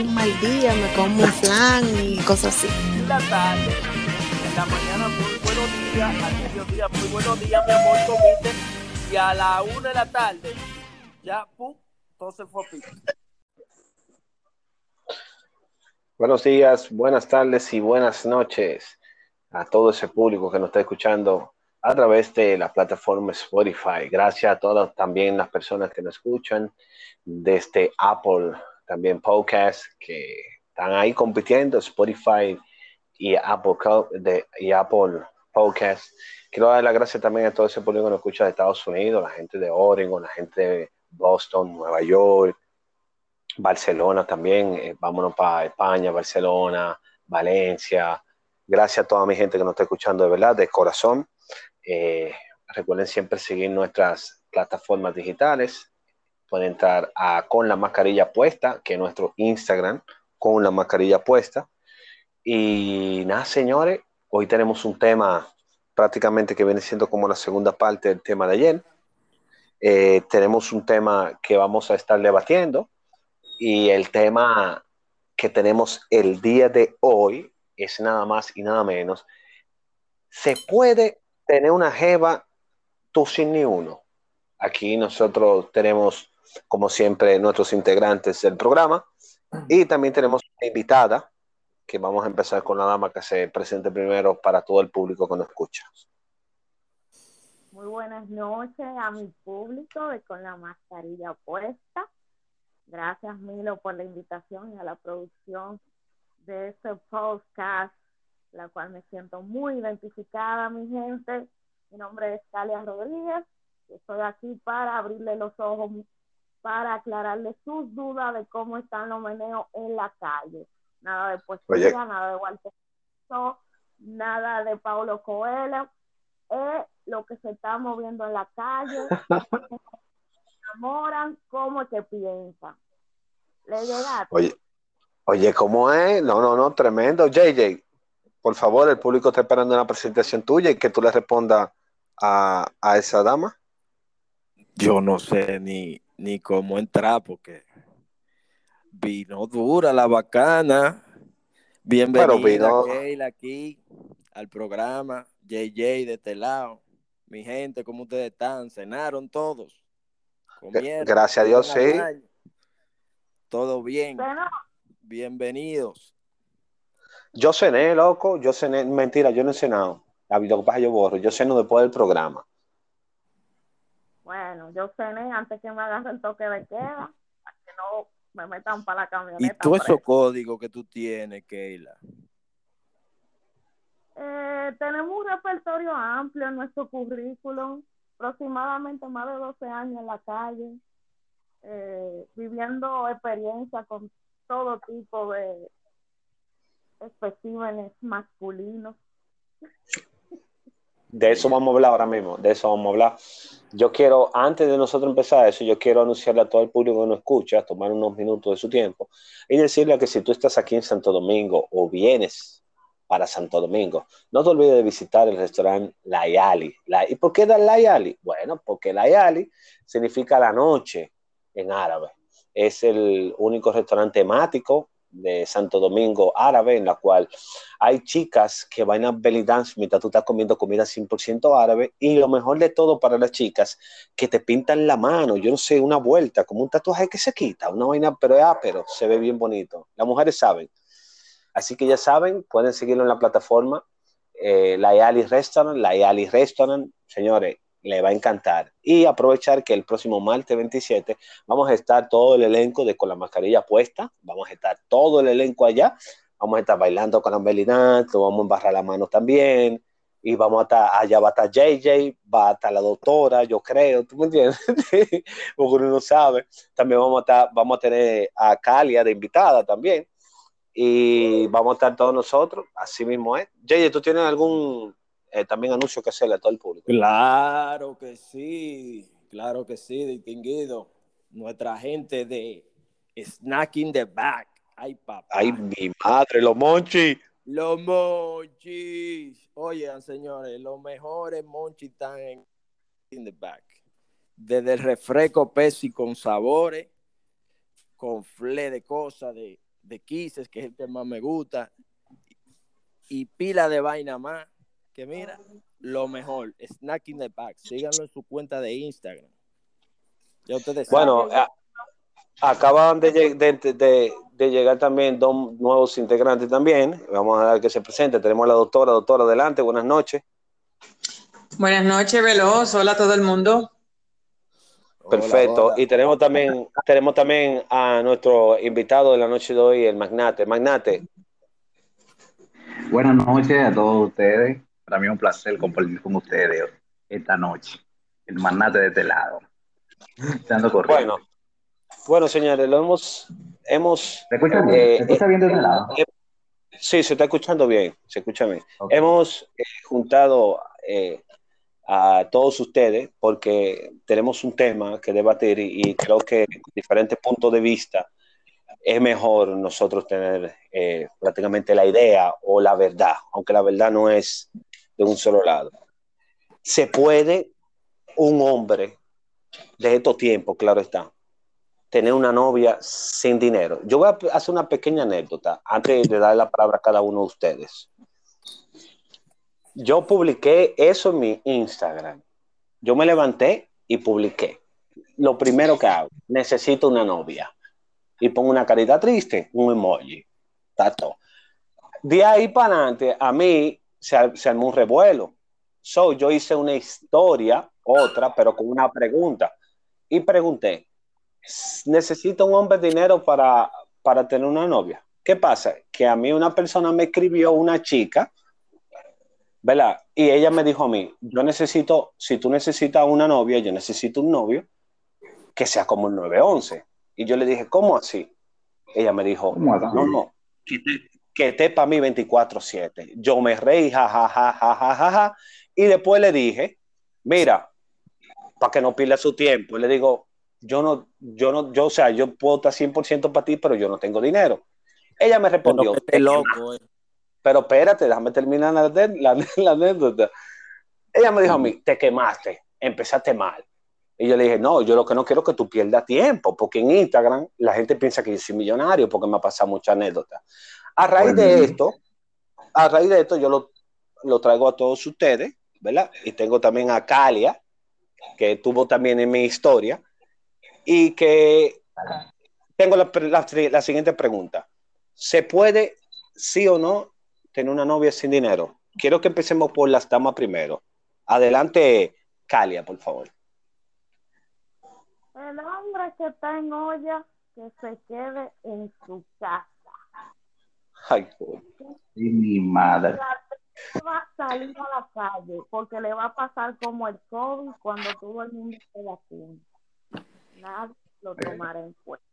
un mal día me como un flan y cosas así. La tarde, en la mañana muy buenos días, al mediodía muy buenos días, mi amor, comiste. Y a la una de la tarde, ya, pum, todo se fue a pico. Buenos días, buenas tardes y buenas noches a todo ese público que nos está escuchando a través de la plataforma Spotify. Gracias a todas también las personas que nos escuchan desde Apple también podcast que están ahí compitiendo, Spotify y Apple, de, y Apple Podcast. Quiero dar las gracias también a todo ese público que nos escucha de Estados Unidos, la gente de Oregon, la gente de Boston, Nueva York, Barcelona también. Eh, vámonos para España, Barcelona, Valencia. Gracias a toda mi gente que nos está escuchando de verdad, de corazón. Eh, recuerden siempre seguir nuestras plataformas digitales, pueden entrar a con la mascarilla puesta, que es nuestro Instagram, con la mascarilla puesta. Y nada, señores, hoy tenemos un tema prácticamente que viene siendo como la segunda parte del tema de ayer. Eh, tenemos un tema que vamos a estar debatiendo y el tema que tenemos el día de hoy es nada más y nada menos. ¿Se puede tener una jeva tú sin ni uno? Aquí nosotros tenemos como siempre, nuestros integrantes del programa. Y también tenemos una invitada, que vamos a empezar con la dama que se presente primero para todo el público que nos escucha. Muy buenas noches a mi público de Con la Mascarilla Puesta. Gracias, Milo, por la invitación y a la producción de este podcast, la cual me siento muy identificada, mi gente. Mi nombre es Calia Rodríguez. Estoy aquí para abrirle los ojos para aclararle sus dudas de cómo están los meneos en la calle. Nada de poesía, nada de Walter nada de Paulo Coelho. Es lo que se está moviendo en la calle. se enamoran, cómo es que piensan. ¿Le llegaste? Oye, oye, ¿cómo es? No, no, no, tremendo. JJ, por favor, el público está esperando una presentación tuya y que tú le respondas a, a esa dama. Yo no sé ni, ni cómo entrar porque vino dura la bacana. Bienvenida Keila aquí al programa. JJ de este lado. Mi gente, ¿cómo ustedes están? ¿Cenaron todos? Gracias a Dios, sí. Todo bien. Bienvenidos. Yo cené, loco. Yo cené. Mentira, yo no he cenado. La video que yo borro. Yo ceno después del programa. Bueno, yo cené antes que me agarre el toque de queda, para que no me metan para la camioneta. ¿Y tú esos códigos que tú tienes, Keila? Eh, tenemos un repertorio amplio en nuestro currículum, aproximadamente más de 12 años en la calle, eh, viviendo experiencia con todo tipo de especímenes masculinos. De eso vamos a hablar ahora mismo, de eso vamos a hablar. Yo quiero, antes de nosotros empezar eso, yo quiero anunciarle a todo el público que nos escucha, tomar unos minutos de su tiempo y decirle que si tú estás aquí en Santo Domingo o vienes para Santo Domingo, no te olvides de visitar el restaurante La Yali. ¿Y por qué da La Yali? Bueno, porque La Yali significa la noche en árabe. Es el único restaurante temático de Santo Domingo árabe, en la cual hay chicas que van a belly dance mientras tú estás comiendo comida 100% árabe, y lo mejor de todo para las chicas, que te pintan la mano, yo no sé, una vuelta, como un tatuaje que se quita, una vaina, pero es pero se ve bien bonito. Las mujeres saben. Así que ya saben, pueden seguirlo en la plataforma, eh, la Yali Restaurant, la Yali Restaurant, señores, le va a encantar. Y aprovechar que el próximo martes 27 vamos a estar todo el elenco de con la mascarilla puesta, vamos a estar todo el elenco allá, vamos a estar bailando con la Melinato, vamos a embarrar la mano también, y vamos a estar, allá va a estar JJ, va a estar la doctora, yo creo, ¿tú me entiendes? Porque uno no sabe. También vamos a, estar, vamos a tener a Calia de invitada también. y vamos a estar todos nosotros, así mismo es. Jay, ¿tú tienes algún eh, también anuncio que hacerle a todo el público? Claro que sí, claro que sí, distinguido. Nuestra gente de Snack in the Back. Ay, papá. Ay, mi madre, los monchis. Los monchis. Oigan, señores, los mejores monchis están en in the back. Desde el refresco Pepsi con sabores, con fle de cosas, de, de quises, que es el que más me gusta, y pila de vaina más, que mira, lo mejor, Snack in the Back. Síganlo en su cuenta de Instagram. Ya ustedes bueno, acaban de, de, de, llegar también dos nuevos integrantes también. Vamos a dar que se presente. Tenemos a la doctora, doctora, adelante, buenas noches. Buenas noches, Veloz. Hola a todo el mundo. Perfecto. Y tenemos también, tenemos también a nuestro invitado de la noche de hoy, el Magnate. Magnate. Buenas noches a todos ustedes. Para mí es un placer compartir con ustedes esta noche. El Magnate de este lado. Bueno, bueno, señores, lo hemos, hemos. ¿Se escucha bien? Eh, ¿Se bien lado? Eh, sí, se está escuchando bien, se escucha bien. Hemos eh, juntado a todos ustedes porque tenemos un tema que debatir y, creo que diferentes puntos de vista es mejor nosotros tener prácticamente la idea o la verdad, aunque la verdad no es de un solo lado. Se puede un hombre de estos tiempos, claro está, tener una novia sin dinero. Yo voy a hacer una pequeña anécdota antes de dar la palabra a cada uno de ustedes. Yo publiqué eso en mi Instagram. Yo me levanté y publiqué. Lo primero que hago, necesito una novia. Y pongo una carita triste, un emoji. Tato. De ahí para adelante, a mí se, se armó un revuelo. So, yo hice una historia, otra, pero con una pregunta. Y pregunté, necesito un hombre dinero para, para tener una novia. ¿Qué pasa? Que a mí una persona me escribió, una chica, ¿verdad? Y ella me dijo a mí, yo necesito, si tú necesitas una novia, yo necesito un novio que sea como el 911. Y yo le dije, ¿cómo así? Ella me dijo, no, no, que te, para mí 24/7. Yo me reí, ja, Y después le dije, mira, para que no pierda su tiempo, le digo, yo no, yo no, yo, o sea, yo puedo estar 100% para ti, pero yo no tengo dinero. Ella me respondió, pero, loco, eh. pero espérate, déjame terminar la, la, anécdota. Ella me dijo a mí, te quemaste, empezaste mal. Y yo le dije, no, yo lo que no quiero es que tú pierdas tiempo, porque en Instagram la gente piensa que yo soy millonario porque me ha pasado mucha anécdota. A raíz de esto, a raíz de esto yo lo, lo traigo a todos ustedes, ¿verdad? Y tengo también a Calia, que tuvo también en mi historia, y que tengo la, siguiente pregunta. ¿Se puede, sí o no, tener una novia sin dinero? Quiero que empecemos por las damas primero. Adelante, Calia, por favor. El hombre que está en olla, que se quede en su casa. Ay, y mi madre. Va a salir a la calle porque le va a pasar como el COVID cuando todo el mundo se vacuna nada lo tomará en cuenta.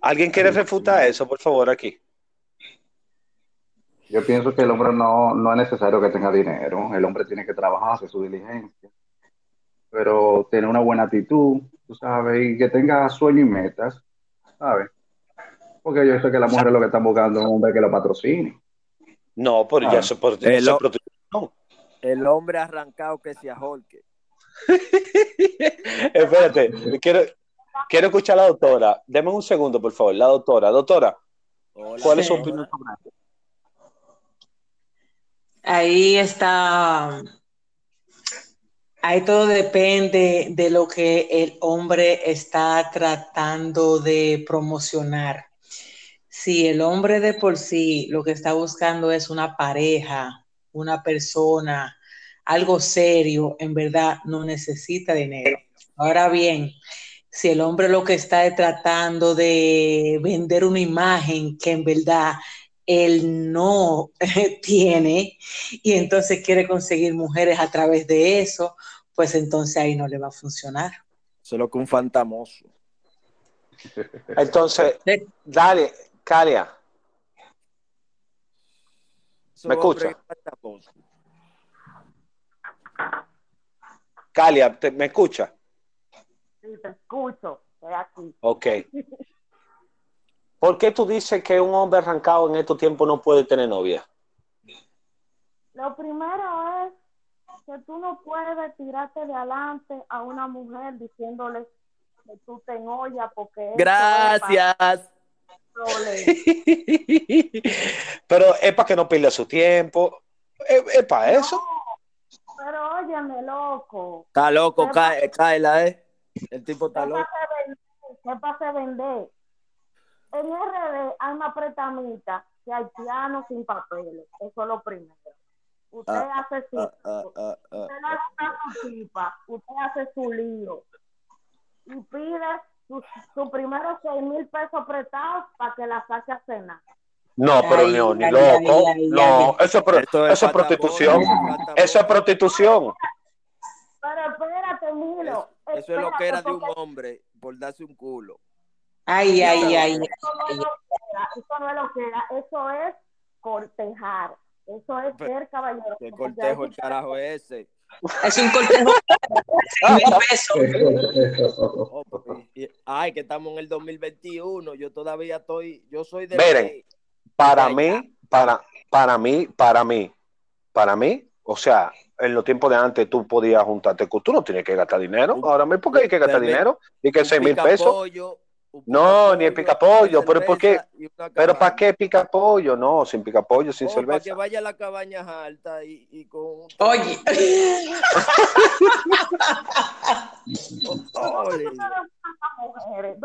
¿Alguien quiere refutar eso, por favor, aquí? Yo pienso que el hombre no, no es necesario que tenga dinero. El hombre tiene que trabajar, hacer su diligencia. Pero tener una buena actitud, tú sabes, y que tenga sueños y metas, ¿sabes? Porque yo sé que las mujeres lo que están buscando es un hombre que lo patrocine. No, pero ya se por, el, no. el hombre arrancado que se ajolque. Espérate, quiero, quiero escuchar a la doctora. Deme un segundo, por favor. La doctora, doctora, ¿cuál es su opinión sobre Ahí está. Ahí todo depende de lo que el hombre está tratando de promocionar. Si el hombre de por sí lo que está buscando es una pareja, una persona, algo serio, en verdad no necesita dinero. Ahora bien, si el hombre lo que está es tratando de vender una imagen que en verdad él no tiene y entonces quiere conseguir mujeres a través de eso, pues entonces ahí no le va a funcionar. Solo que un fantamoso. Entonces, dale, Caria, ¿Me escucha? Calia, ¿me escucha? Sí, te escucho. Estoy aquí. Ok. ¿Por qué tú dices que un hombre arrancado en estos tiempos no puede tener novia? Lo primero es que tú no puedes tirarte de adelante a una mujer diciéndole que tú te enollas porque... Gracias. Pero es para que no pierda su tiempo. Es, para eso. pero óyeme, loco. Está loco, cae, la ¿eh? El tipo está loco. ¿Qué pasa vender? En RD hay una pretamita que hay piano sin papeles. Eso es lo primero. Usted ah, hace su, ah, ah, usted hace su pipa, usted hace su lío y pide sus su primeros seis mil pesos prestados para que la saque a cenar. No, pero no, ni loco. no, eso, es, prostitución. Eso es prostitución. Pero espérate, Milo. Eso, es lo que era de un hombre por darse un culo. Ay, ay, ay. Eso no, es lo que era. Eso es cortejar. Eso es ser caballero. ¿Qué cortejo el carajo ese? Es un cortejo. Ay, que estamos en el 2021. Yo todavía estoy. Yo soy de. Miren, para mí, para, para mí, para mí, para mí, o sea, en los tiempos de antes tú podías juntarte, tú no tienes que gastar dinero. Ahora mismo, ¿por qué hay que gastar dinero? Y que seis mil pesos. No, ni el picapollo, pero ¿por qué? ¿Pero para qué picapollo? No, sin picapollo, sin cerveza. Para que vaya a la cabaña alta y, y con... Oye.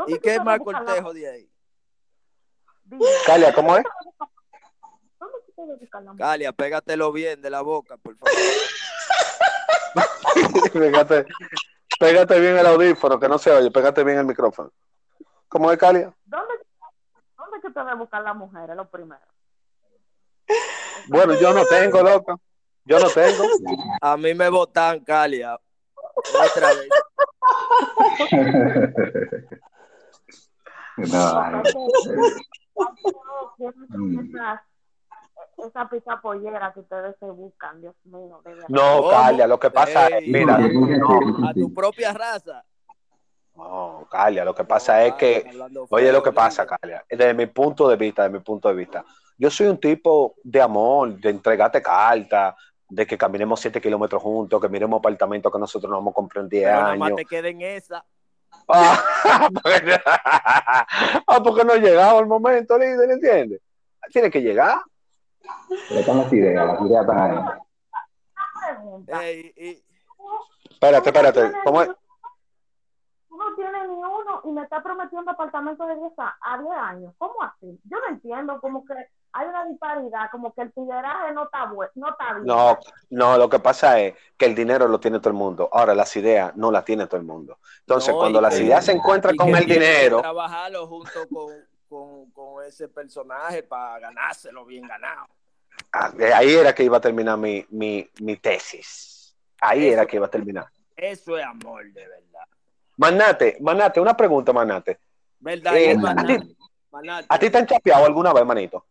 ¿Y qué más cortejo de ahí? Calia, ¿cómo es? Calia, pégatelo bien de la boca, por favor. pégate, pégate bien el audífono, que no se oye, pégate bien el micrófono. ¿Cómo es, Calia? ¿Dónde, dónde que te a buscar la mujer? Es lo primero. Bueno, yo no tengo, loca. Yo no tengo. A mí me votan, Calia. Otra vez. no. esa pizza pollera que ustedes se buscan, Dios mío. No, Calia, lo que pasa es, mira, a tu propia raza. No, Calia, lo que pasa es que, oye, lo que pasa, Calia, desde mi punto de vista, desde mi punto de vista, yo soy un tipo de amor, de entregarte carta, de que caminemos siete kilómetros juntos, que miremos apartamentos que nosotros no vamos a comprar en 10 años. No te queden esa. Ah, porque no ha llegado el momento, líder, ¿entiendes? Tiene que llegar. Pero están las ideas, las ideas están ahí. Espérate, espérate. ¿Cómo es? No tiene ni uno y me está prometiendo apartamento de 10 a, 10 años. ¿Cómo así? Yo no entiendo, como que hay una disparidad, como que el tigueraje no está, bueno, no está bien. No, no, lo que pasa es que el dinero lo tiene todo el mundo. Ahora, las ideas no las tiene todo el mundo. Entonces, cuando las ideas se encuentran con el dinero... trabajarlo junto con, con, ese personaje para ganárselo bien ganado. Ah, ahí era que iba a terminar mi, mi, mi tesis. Ahí era que iba a terminar. Eso es amor, de verdad. Manate, Manate, una pregunta, Manate. ¿Verdad? Eh, ¿a, ti, te han chapeado alguna vez, manito?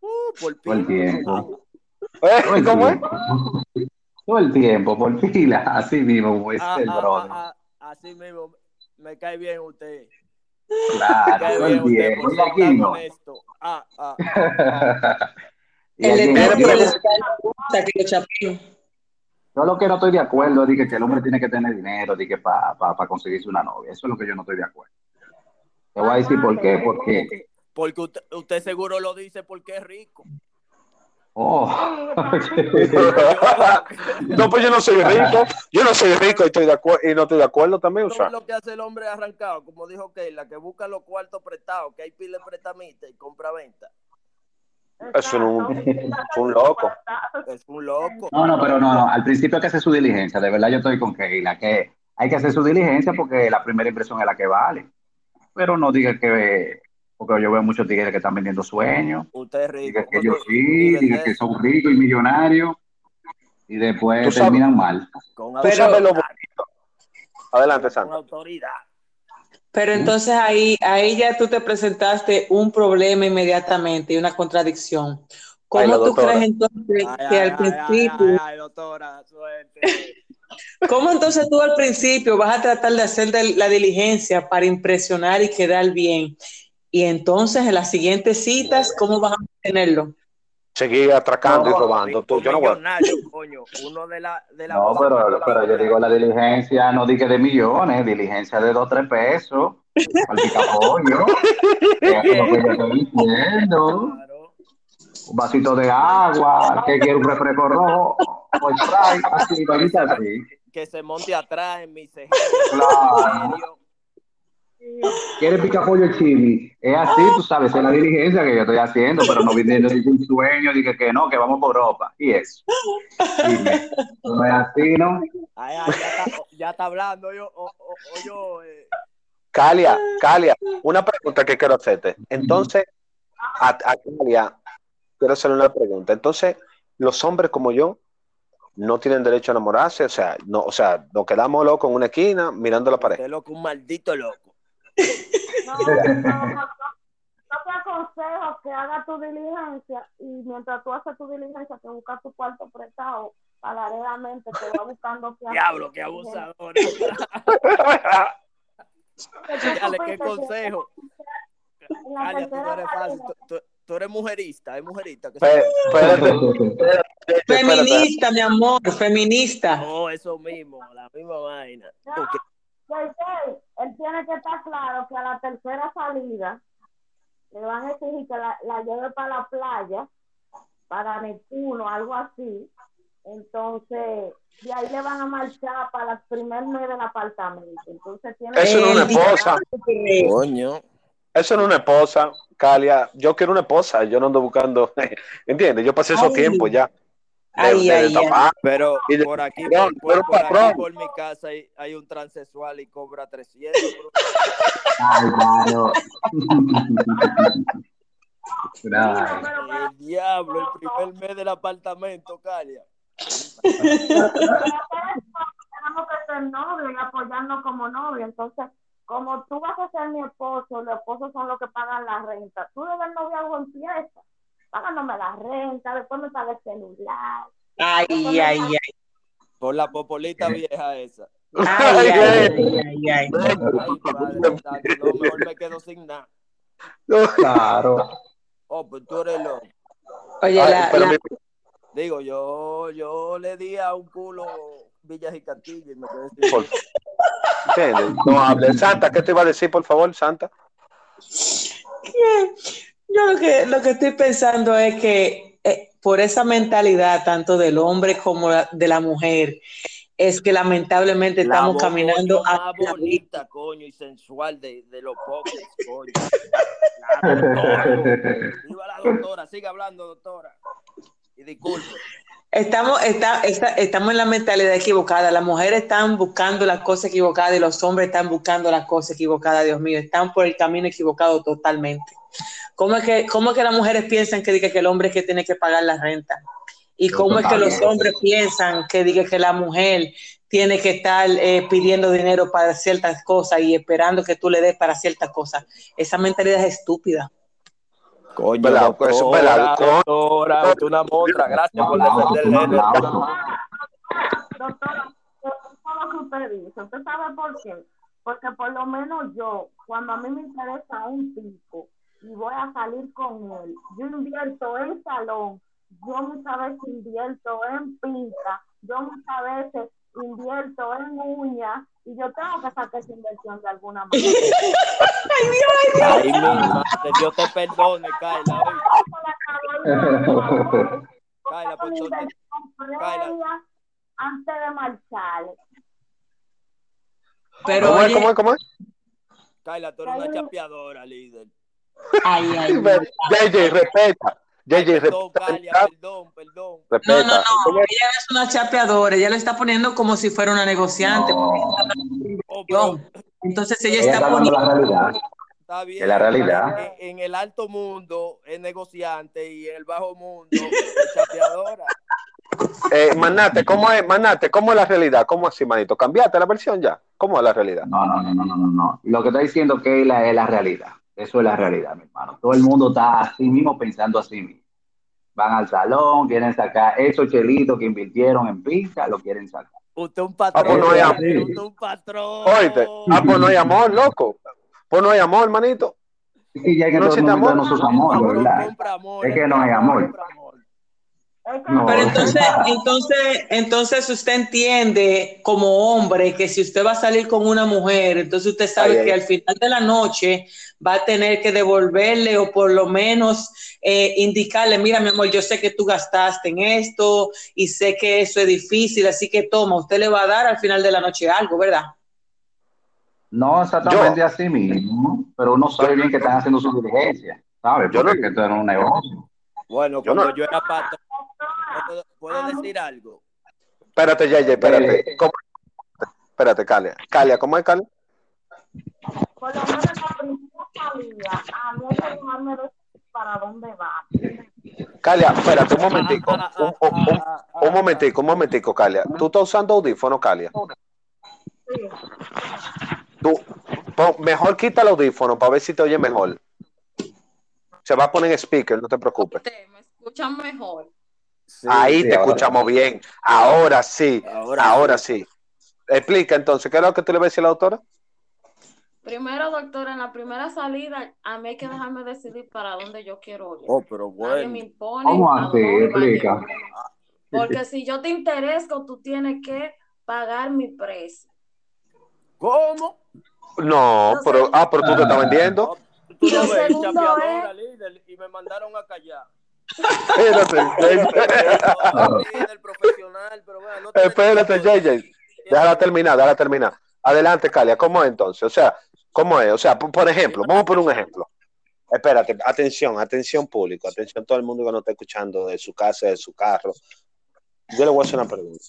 Uh, por, el tiempo. ¿Eh? ¿Cómo es? Todo el tiempo, por pila, así mismo, como es ah, el ah, brother. Ah, así mismo, me cae bien usted. Claro, todo el tiempo. Y aquí no. Ah, ah. el eterno yo lo que no estoy de acuerdo es que, el hombre tiene que tener dinero para pa, conseguirse una novia. Eso es lo que yo no estoy de acuerdo. Te voy a decir por qué. Porque, porque usted, seguro lo dice porque es rico. Oh. no, pues yo no soy rico. Yo no soy rico y, estoy de y no estoy de acuerdo también. Eso es lo que hace el hombre arrancado, como dijo Keila, que busca los cuartos prestados, que hay pile prestamita y compra-venta. Es un, un, loco. Es un loco. No, no, pero no, no. Al principio hay que hacer su diligencia. De verdad, yo estoy con Keila, que hay que hacer su diligencia porque la primera impresión es la que vale. Pero no diga que. Porque yo veo muchos tigres que están vendiendo sueños. Usted es rico. Diga que ellos sí, diga que son ricos y millonarios. Y después terminan mal. Con Adelante, Sandra. Con autoridad. Pero entonces ahí, ahí ya tú te presentaste un problema inmediatamente y una contradicción. ¿Cómo tú crees entonces que al principio... Ay, doctora, suerte. ¿Cómo entonces tú al principio vas a tratar de hacer la diligencia para impresionar y quedar bien? Y entonces en las siguientes citas, ¿cómo vas a tenerlo? Seguir atracando y robando. Tú, yo no voy. coño, uno de la, de la no, pero, pero yo digo la diligencia, no dije de millones, diligencia de dos, tres pesos. Al picapollo. es lo que yo estoy diciendo. Un vasito de agua, que quiere un refresco rojo, así, así. Que se monte atrás en mi ceja. Claro. ¿Quieres pica pollo chili? Es así, tú sabes, es la diligencia que yo estoy haciendo, pero no viniendo de un sueño, dije que no, que vamos por ropa. Y eso. Dime, no es así, ¿no? Ay, ay, ya, está, ya, está, hablando yo. O, o, yo eh. Calia, Calia, una pregunta que quiero hacerte. Entonces, a, a Calia, quiero hacerle una pregunta. Entonces, los hombres como yo no tienen derecho a enamorarse, o sea, no, o sea, nos quedamos locos en una esquina mirando la pared. loco, un maldito loco. No, no, te aconsejo que hagas tu diligencia y mientras tú haces tu diligencia que buscas tu cuarto prestado paralelamente te va buscando que Diablo, qué abusador. Dale, qué consejo. Tú eres fácil. Tú, eres mujerista, es mujerista. feminista, mi amor, feminista. No, eso mismo, la misma vaina él tiene que estar claro que a la tercera salida le van a exigir que la, lleve para la playa, para Neptuno, algo así. Entonces, de ahí le van a marchar para el primer mes del apartamento. Entonces, tiene Eso no es una esposa. Coño. Eso no es una esposa, Calia. Yo quiero una esposa, yo no ando buscando. ¿Entiendes? Yo pasé esos tiempos ya. Ay, ay, Pero por aquí, por, por, por, aquí, por mi casa hay, hay, un transexual y cobra 300. Ay, claro. el diablo, el primer mes del apartamento, Calia. Tenemos que ser novios y apoyarnos como novios. Entonces, como tú vas a ser mi esposo, los esposos son los que pagan la renta. Tú debes noviazgo empieza pagándome la renta, después me paga el celular. Ay, ay, ay. Por la popolita vieja esa. Ay, ay, ay. Lo mejor me quedo sin nada. Claro. Oh, pues tú eres loco. Oye, la, Digo, yo, yo le di a un culo Villas y Castillo y me quedé sin... ¿Entiendes? No hable. Santa, ¿qué te iba a decir, por favor, Santa? ¿Qué? Yo lo que, lo que estoy pensando es que eh, por esa mentalidad, tanto del hombre como de la mujer, es que lamentablemente estamos caminando a más bonita, coño, y sensual de, de los pocos, coño. La doctora. Viva la doctora, siga hablando, doctora. Y disculpe. Estamos, está, estamos en la mentalidad equivocada. Las mujeres están buscando las cosas equivocadas y los hombres están buscando las cosas equivocadas, Dios mío. Están por el camino equivocado totalmente. ¿Cómo es que, cómo es que las mujeres piensan que, diga que el hombre es que tiene que pagar la renta? ¿Y cómo es que los hombres piensan que diga que la mujer tiene que estar eh, pidiendo dinero para ciertas cosas y esperando que tú le des para ciertas cosas? Esa mentalidad es estúpida. Coño, doctora, eso doctora, doctora, una montra, gracias por defenderle. Doctora, ¿usted sabe por qué? Porque por lo menos yo, cuando a mí me interesa un tipo y voy a salir con él, yo invierto en salón, yo muchas veces invierto en pinta, yo muchas veces invierto en uñas y yo tengo que sacar esa inversión de alguna manera. ay, Dios, ay, Dios. Ay, Dios te perdone, Kaila. Kaila, por Kaila. Antes de marchar. Pero ¿Cómo es? ¿Cómo es? ¿Cómo es? Kaila, tú eres una chapeadora, líder. Ay, ay, JJ, respeta. JJ, perdón, Calia, perdón, perdón. No, no, no, ella es una chapeadora, ella lo está poniendo como si fuera una negociante. Oh, Entonces ella, está poniendo... La realidad. Está bien. Es la realidad. En, en, el alto mundo es negociante y en el bajo mundo es chapeadora. Eh, Manate, ¿cómo es, Manate, ¿cómo es la realidad? ¿Cómo así, manito? ¿Cambiaste la versión ya? ¿Cómo es la realidad? No, no, no, no, no, no. Lo que está diciendo que es la realidad. Eso es la realidad, mi hermano. Todo el mundo está así mismo pensando así mismo. van al salón, quieren sacar esos chelitos que invirtieron en pizza, lo quieren sacar. Usted un patrón. Ah, pues no hay amor. Usted un patrón. Oíste, ah, pues no hay amor, loco. Pues no hay amor, hermanito. Es que ya que No existe amor. amores, ¿verdad? Amor. Es que no hay amor. No. Pero entonces, entonces, entonces usted entiende como hombre que si usted va a salir con una mujer, entonces usted sabe Ay, ay. que al final de la noche va a tener que devolverle o por lo menos eh, indicarle, mira mi amor, yo sé que tú gastaste en esto y sé que eso es difícil, así que toma, usted le va a dar al final de la noche algo, ¿verdad? No exactamente así mismo, pero uno sabe bien que están haciendo su diligencia, ¿sabes? Yo Porque no- esto es un negocio. Bueno, Yo cuando no- yo era patrón, ¿puedo, decir algo? Espérate, Yeye, espérate. ¿Cómo? Espérate, Calia. Calia, ¿cómo es, Calia? Por lo menos la primera salida, a mí hay que dejarme decir para dónde va. Calia, espérate un momentico. Ah, ah, Un, un- un- ah, ah, un momentico, un momentico, Calia. ¿Tú estás usando audífono, Calia? Sí. Tú, mejor quita el audífono para ver si te oye mejor. Se va a poner en speaker, no te preocupes. ¿Me escuchan mejor? Sí. Ahí sí, te ahora. escuchamos bien. Ahora sí, Ahora ahora sí. Explica entonces, ¿qué es lo que tú le vas a decir a la doctora? Primero, doctora, en la primera salida, a mí hay que dejarme decidir para dónde yo quiero ir. Oh, pero Nadie me bueno. impone. ¿Cómo así? Explica. llevar. Porque si yo te interesco, tú tienes que pagar mi precio. ¿Cómo? No, pero, ah, pero tú te estás vendiendo. Tú Lo no ves, es- líder, y me mandaron a callar. Espérate, líder profesional, pero vea, no te espérate, JJ. Déjala terminar, déjala terminar. Adelante, Calia, ¿cómo es entonces? O sea, ¿cómo es? O sea, por, ejemplo, vamos por un ejemplo. Espérate, atención, atención público, atención todo el mundo que nos está escuchando de su casa, de su carro. Yo le voy a hacer una pregunta.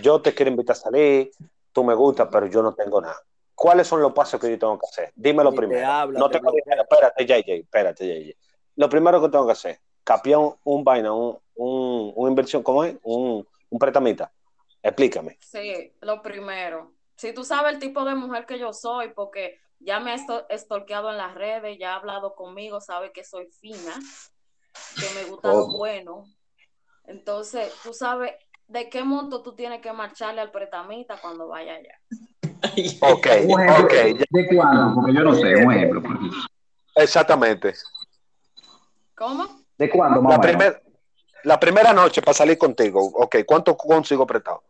Yo te quiero invitar a salir, tú me gustas, pero yo no tengo nada. ¿Cuáles son los pasos que yo tengo que hacer? Dímelo te primero. habla, no te tengo. Espérate, JJ, espérate, JJ. Lo primero que tengo que hacer, capiar un, un vaina, un, un, una inversión, ¿cómo es? Un, un pretamita. Explícame. Sí, lo primero. Si tú sabes el tipo de mujer que yo soy, porque ya me he esto- estorqueado en las redes, ya ha hablado conmigo, sabe que soy fina, que me gusta lo Oh. bueno. Entonces, tú sabes de qué monto tú tienes que marcharle al pretamita cuando vaya allá. Ok, ok, ¿De cuándo? Porque yo no sé, un ejemplo. por ejemplo. exactamente. ¿Cómo? ¿De cuándo, más La, primer- la primera noche para salir contigo, ok, ¿cuánto consigo prestado?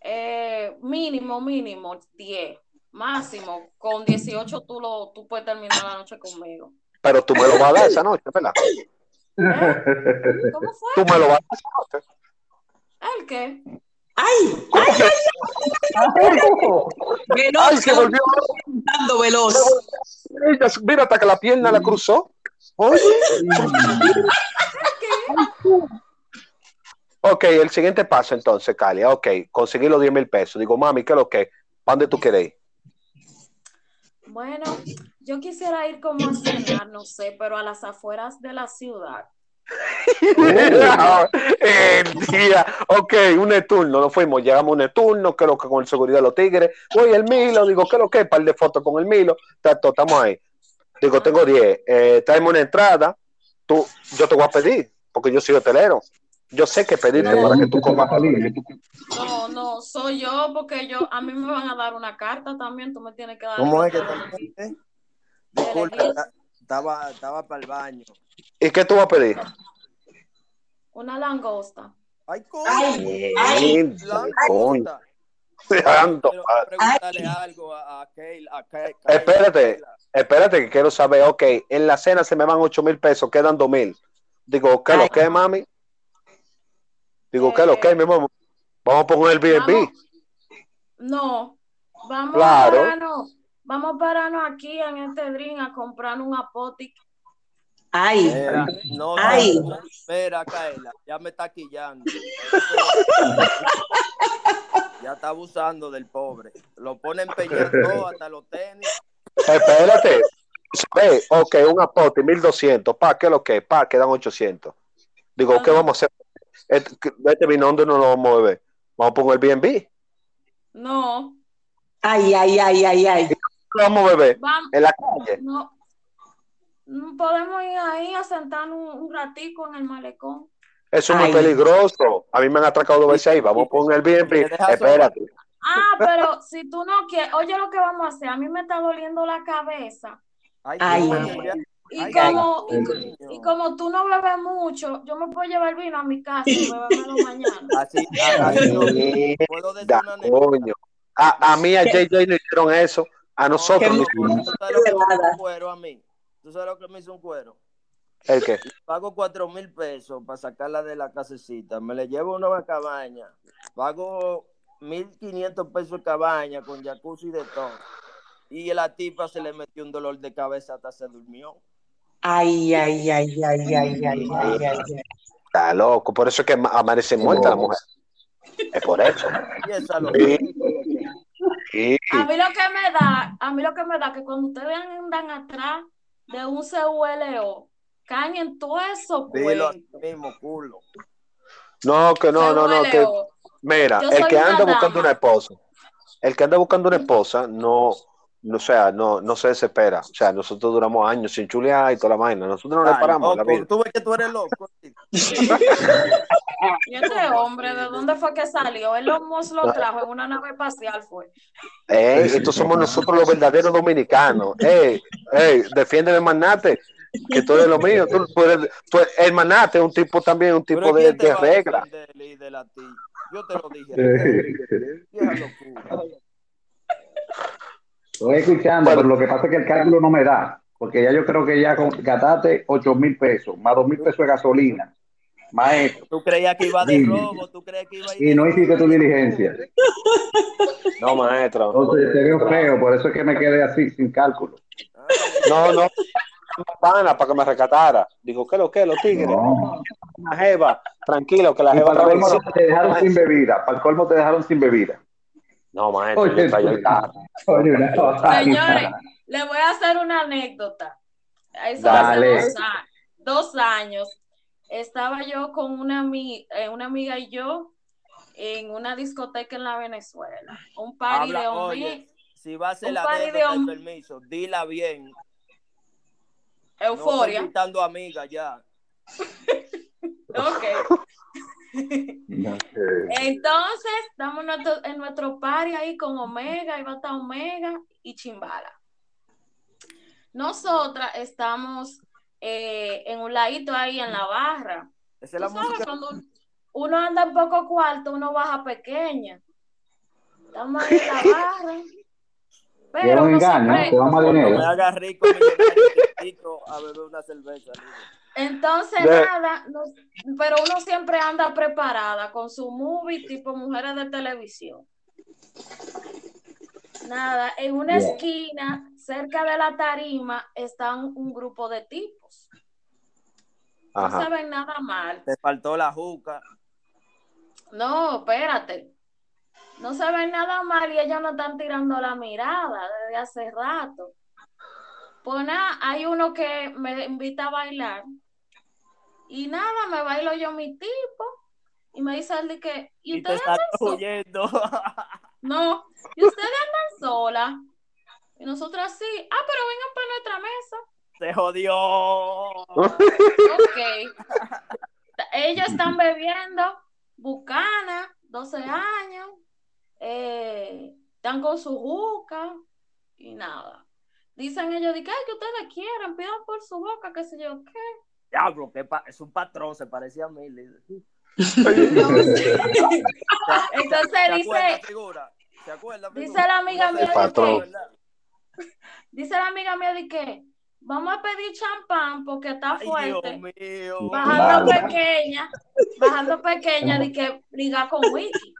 Eh, mínimo, mínimo, 10. Máximo, con 18 tú, lo, tú puedes terminar la noche conmigo. Pero tú me lo vas a dar esa noche, ¿verdad? ¿Cómo fue? Tú me lo vas a dar esa noche. ¿El qué? ¡Ay! ¿Cómo que? Veloz, Ay, se volvió. veloz. Mira, hasta que la pierna la cruzó. Oye. Ok, el siguiente paso entonces, Calia. Ok, conseguí los 10 mil pesos. Digo, mami, ¿qué es lo que? ¿Para dónde tú quieres ir? Bueno, yo quisiera ir como a cenar, no sé, pero a las afueras de la ciudad. el día, ok, un turno, nos fuimos, llegamos a un turno, que lo que con el seguridad de los tigres, oye, el Milo, digo, ¿qué lo que? Par de fotos con el Milo, tato, estamos ahí. Digo, tengo 10, eh, tráeme una entrada, tú, yo te voy a pedir, porque yo soy hotelero. Yo sé que pedirte No. para que tú comas. No, no, soy yo porque yo, a mí me van a dar una carta también, tú me tienes que dar. ¿Cómo es que te? Disculpa, ta- estaba, estaba para el baño. ¿Y qué tú vas a pedir? Una langosta. Ay, Ay, coño. Santo padre. preguntarle algo a, a Keila. A Keila, Espérate. Espérate, que quiero saber, ok, en la cena se me van 8 mil pesos, quedan 2 mil. Digo, ¿qué lo que, mami? Digo, ¿qué lo que, mi mamá? Vamos a poner el. Vamos. No, vamos Claro. a pararnos, vamos a pararnos aquí en este drink a comprar un apotic. Ay, Espera, no, Ay. no, espera, Kaela, ya me está quillando. ya está abusando del pobre. Lo pone todo, hasta los tenis. Espérate. Ok, un aporte, 1200. Pa, ¿qué es lo que? Pa, quedan 800. Digo, ¿qué vamos a hacer? Este, este vino, ¿dónde no lo vamos a beber? Vamos a poner el B&B. No, ay, ay, ay, ay, ay. ¿Qué vamos a beber? vamos, En la calle. no, podemos ir ahí a sentarnos un, ratico en el malecón. Eso es muy peligroso. A mí me han atracado dos veces ahí. Vamos a poner el bien. Espérate. Ah, pero si tú no quieres, oye lo que vamos a hacer. A mí me está doliendo la cabeza. Ay, y, como, y, como tú no bebes mucho, yo me puedo llevar vino a mi casa y beberlo mañana. Así, así puedo decir una A, a mí, a JJ le hicieron eso. A nosotros. No, ¿Tú sabes lo que me hizo un cuero a mí? ¿Tú sabes lo que me hizo un cuero? ¿El qué? Pago cuatro mil pesos para sacarla de la casecita. Me le llevo una cabaña. Pago mil quinientos pesos cabaña con jacuzzi y de todo. Y a la tipa se le metió un dolor de cabeza hasta se durmió. Ay, ay, ay, ay, ay, ay, ay, ay. Está loco, por eso es que amanece muerta la mujer. Es por eso. A mí lo que me da, a mí lo que me da que cuando ustedes andan atrás de un CULO, caen en todo eso mismo culo. No, que no, no, no, que mira, el que anda buscando una esposa, el que anda buscando una esposa no no, o sea, no, no se desespera. O sea, nosotros duramos años sin chulear y toda la vaina. Nosotros no le paramos. la vida. Tú ves que tú eres loco. y este hombre, ¿de dónde fue que salió? Él lo, lo trajo en una nave espacial, fue. Eh, estos somos nosotros los verdaderos dominicanos. Eh, defiende el manate, que todo es lo mío. Tú, puedes, el manate es un tipo también, un tipo de, de regla. Yo te lo dije. Estoy escuchando, pero lo que pasa es que el cálculo no me da, porque ya yo creo que ya gastaste 8 mil pesos, más 2 mil pesos de gasolina, maestro. Tú creías que iba de robo, tú creías que iba a ir Y no hiciste tu diligencia. No, maestro. Entonces te veo feo, por eso es que me quedé así, sin cálculo. No, no. Pana para que me recatara. Digo, ¿qué lo que? Los tigres. No. Una jeva, tranquilo, que la jeva. Para el colmo te dejaron sin bebida. Para el colmo te dejaron sin bebida. No, maestro, Oye, Señores, le voy a hacer una anécdota. Eso hace dos, años. Estaba yo con una, eh, una amiga y yo en una discoteca en la Venezuela. Un party de hombres. Si va a ser la de permiso, dila bien. Euforia. No estoy amiga ya. ok. Entonces, estamos en nuestro party ahí con Omega, y va a estar Omega y Chimbala. Nosotras estamos eh, en un ladito ahí en la barra. Cuando uno anda un poco cuarto, uno baja pequeña. Estamos ahí en la barra. Pero no siempre... Me haga rico, a beber una cerveza. Entonces, nada, pero uno siempre anda preparada con su movie tipo mujeres de televisión. Nada, en una esquina, cerca de la tarima, están un grupo de tipos. No saben nada mal. Te faltó la juca. No, espérate. No saben nada mal y ellos no están tirando la mirada desde hace rato. Pues nada, hay uno que me invita a bailar y nada, me bailo yo mi tipo y me dice él de que, ¿y, ustedes andan sola? No, ¿y ustedes andan sola? Y nosotros sí, ah, pero vengan para nuestra mesa. Se jodió. Ok. Ellos están bebiendo bucana, 12 años, eh, están con su juca y nada. Dicen ellos, de que, que ustedes quieren, pidan por su boca, qué sé yo, ¿qué? Diablo, que es un patrón, se parecía a mí. Entonces dice. ¿Se acuerda, dice la amiga mía de que, dice la amiga mía de que vamos a pedir champán porque está fuerte. Bajando pequeña, bajando pequeña de que liga con wiki.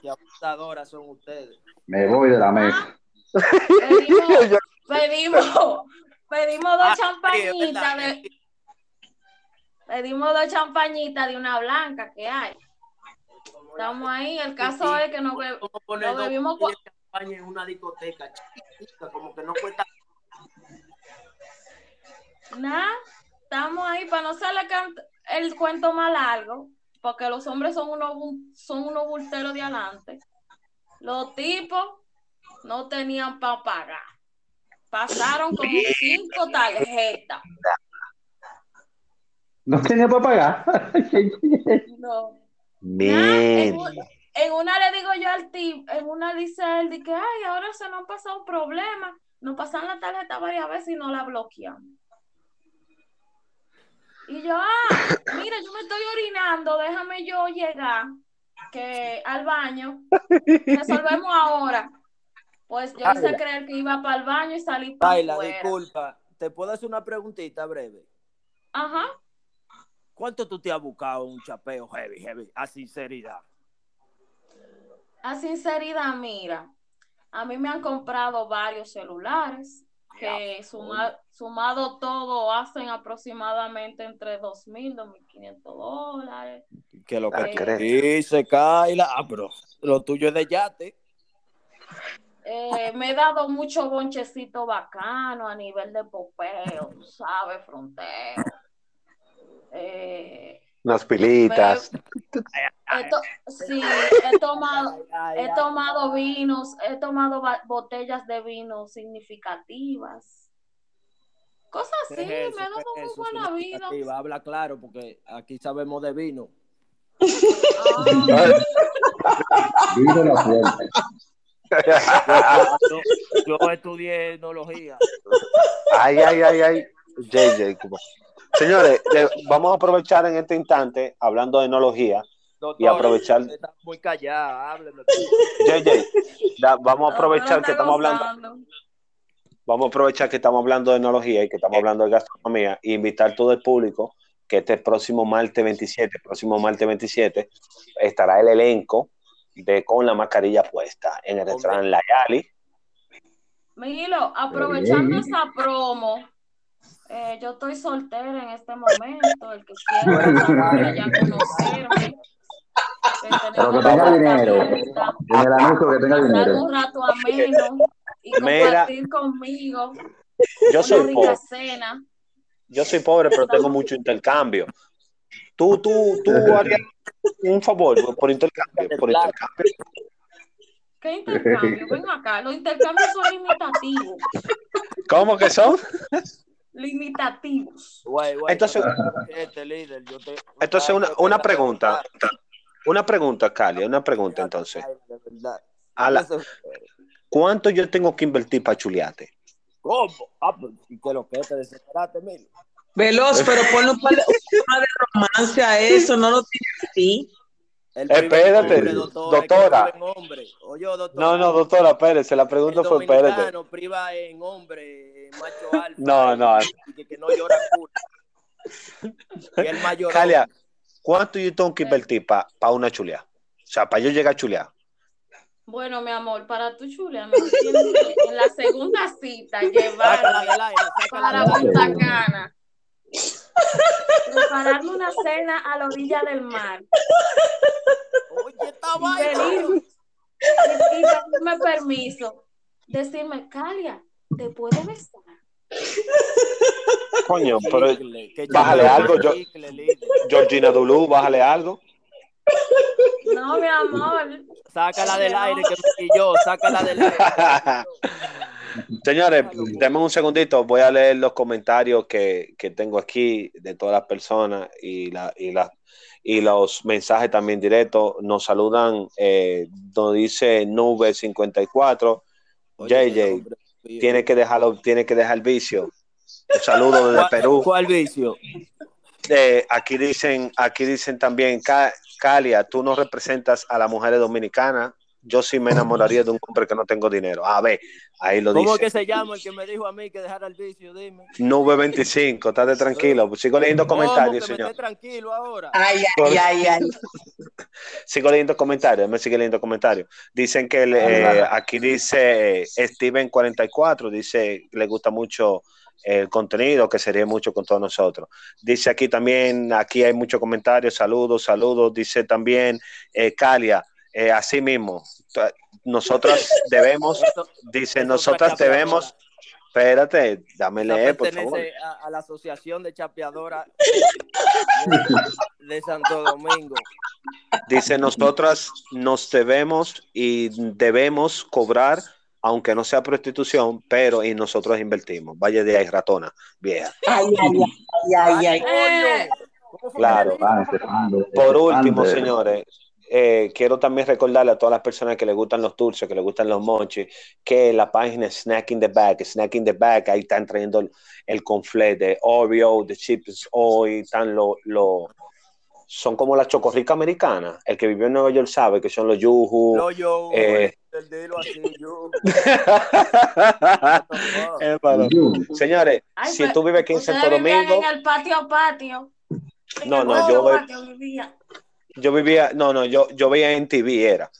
Qué abusadoras son ustedes. Me voy de la mesa. Pedimos, pedimos, pedimos dos ah, champañitas de le dimos dos champañitas de una blanca que hay. Estamos ahí. El caso es que nos, nos bebimos. champaña en una discoteca como que no cuesta. Nada, estamos ahí para no hacerle el cuento más largo, porque los hombres son unos, son unos bulteros de adelante. Los tipos no tenían para pagar. Pasaron como cinco tarjetas. No tenía para pagar. no. en, en, una le digo yo al tipo, en una dice él, de que, ay, ahora se nos han pasado un problema. Nos pasan la tarjeta varias veces y no la bloqueamos. Y yo, ah, mira, yo me estoy orinando, déjame yo llegar que al baño. Resolvemos ahora. Pues yo hice creer que iba para el baño y salí para Ayla, disculpa, ¿te puedo hacer una preguntita breve? Ajá. ¿Cuánto tú te has buscado un chapeo heavy, heavy, a sinceridad? A sinceridad, mira, a mí me han comprado varios celulares que sumado todo hacen aproximadamente entre 2.000 2.500 dólares. Que lo que eh, dice, Kaila, ah, pero lo tuyo es de yate. Eh, me he dado mucho bonchecito bacano a nivel de popeo, ¿sabes? Fronteo. Eh, Unas pilitas. sí, he tomado, he tomado vinos, he tomado botellas de vino significativas. Cosas así, me ha dado muy buena vida. Habla claro, porque aquí sabemos de vino. Ah. vino la fuente. Yo, estudié enología. Ay, ay, ay, ay. JJ, Señores, vamos a aprovechar en este instante, hablando de enología, y aprovechar. muy callada, JJ, vamos a aprovechar que estamos hablando. Vamos a aprovechar que estamos hablando de enología y que estamos hablando de gastronomía e invitar todo el público que este próximo martes 27, próximo martes 27, estará el elenco de con la mascarilla puesta en el restaurante La Yali. Miguelo, aprovechando esa promo, eh, yo estoy soltera en este momento, el que quiera ya conocerme. Pero que tenga dinero. En el anuncio que tenga dinero. un rato ameno y compartir conmigo. Yo soy pobre. Yo soy pobre, pero tengo mucho intercambio. Tú, tú, tú harías un favor por intercambio, por intercambio. ¿Qué intercambio? Ven acá, los intercambios son limitativos. ¿Cómo que son? limitativos. entonces, entonces una, una pregunta. Una pregunta, Cali, una pregunta entonces. ¿Cuánto yo tengo que invertir para chulearte? ¿Cómo? Ah, pues, ¿y qué lo que te desesperaste? Veloz, pero ponle un par de, romance a eso, no lo tienes así. Espérate, doctora. No, no, doctora, espérese, la pregunta fue espérate. priva en hombre, macho alfa. No, no. Y que, no llora Y el mayor. Calia, ¿cuánto yo tengo que invertir para pa una chulea? O sea, para yo llegar a chulear. Bueno, mi amor, para tu chulear, me tienes que en la segunda cita llevarla para Punta Cana prepararme una cena a la orilla del mar. Oye, está y venir y, y pedirme permiso. Decirme, Calia, ¿te puedo besar? Coño, pero bájale algo, yo, Georgina Dulú, bájale algo. No, mi amor. Sácala del aire, que yo, sácala del aire. Señores, denme un segundito, voy a leer los comentarios que, tengo aquí de todas las personas y, la, y, la, y los mensajes también directos. Nos saludan, eh, nos dice Nube54, JJ, tiene que, dejarlo, tiene que dejar el vicio. Un saludo desde Perú. ¿Cuál vicio? aquí dicen, aquí dicen también, Calia, tú no representas a las mujeres dominicanas yo sí me enamoraría de un hombre que no tengo dinero. A ver, ahí lo dice. ¿Cómo que se llama el que me dijo a mí que dejara el vicio? Dime. Nube 25, estate tranquilo. Sigo leyendo comentarios, señor. Me tranquilo ahora. Ay, ay, ay, ay. Sigo leyendo comentarios, me sigue leyendo comentarios. Dicen que eh, aquí dice Steven44, dice le gusta mucho el contenido, que sería mucho con todos nosotros. Dice aquí también, aquí hay muchos comentarios, saludos, saludos. Dice también eh, Calia, eh, así mismo, nosotras debemos, dice, nosotras debemos, espérate, dame leer, por favor. A, la Asociación de Chapeadoras de, Santo Domingo. Dice, nosotras nos debemos y debemos cobrar aunque no sea prostitución, pero y nosotros invertimos. Vaya de ahí, ratona, vieja. Ay, ay, ay, ay, ay. Claro. Por último, señores, eh, quiero también recordarle a todas las personas que les gustan los dulces, que les gustan los monchis, que la página Snack in the Bag, Snack in the Bag, ahí están trayendo el, el conflet de Oreo, de chips, hoy están los, lo, son como la chocorrica americana. El que vivió en Nueva York sabe que son los yuju. Los yo, eh, el dedo así, yo. Eh. Señores, Ay, si tú vives aquí en Santo Domingo, en el patio a patio. En No, el no, yo- patio. Yo vivía, no, no, yo, yo veía en TV, era.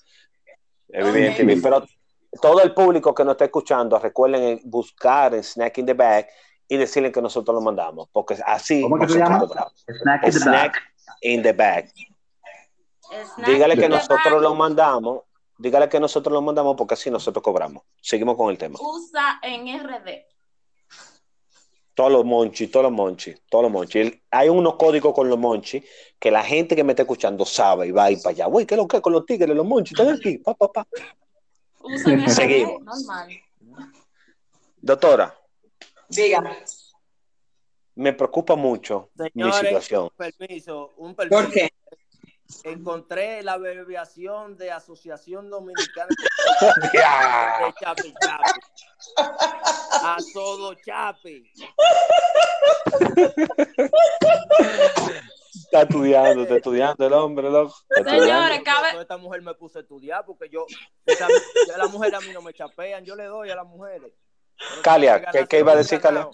Yo vivía en. TV, pero todo el público que nos está escuchando, recuerden en buscar en Snack in the Bag y decirle que nosotros lo mandamos, porque así ¿Cómo que se llama? Snack in the Snack Bag. in the. Snack Dígale que nosotros lo mandamos, dígale que nosotros lo mandamos porque así nosotros cobramos. Seguimos con el tema. Usa en RD. Todos los monchis, todos los monchis, todos los monchis. Hay unos códigos con los monchis que la gente que me está escuchando sabe y va a ir para allá. Güey, ¿qué es lo que es con los tigres? Los monchis están aquí. Pa, pa. Seguimos. Normal. Doctora, Dígame. me preocupa mucho mi situación. un permiso, un permiso. ¿Por qué? Encontré la abreviación de Asociación Dominicana Ya. de Chapi Chapi. Asodo Chapi. Está estudiando, está estudiando el hombre, loco. Señores, cabe- esta mujer me puse a estudiar porque yo, esta- ya las mujeres a mí no me chapean, yo le doy a las mujeres. Calia, ¿qué- qué iba a decir, Calia?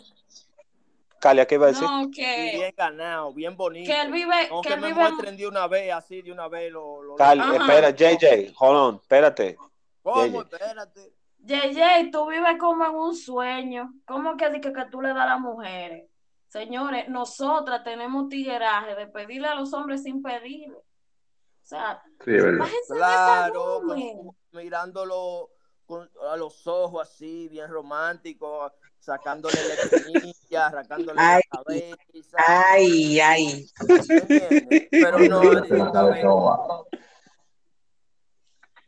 Calia, ¿qué iba a decir? No, que, bien ganado, bien bonito. que él vive, No que que él me vive. muestren de una vez, así de una vez. Lo, lo- Calia, espera, JJ, hold on, espérate. ¿Cómo? Yeye. Espérate. JJ, tú vives como en un sueño. ¿Cómo que dices que tú le das a las mujeres? Señores, nosotras tenemos tigueraje de pedirle a los hombres sin pedirle. O sea, Sí, Claro, con- mirándolo con, a los ojos así, bien romántico, sacándole la espinilla, arrancándole Ay. la cabeza. Ay, ay. Pero no, directamente.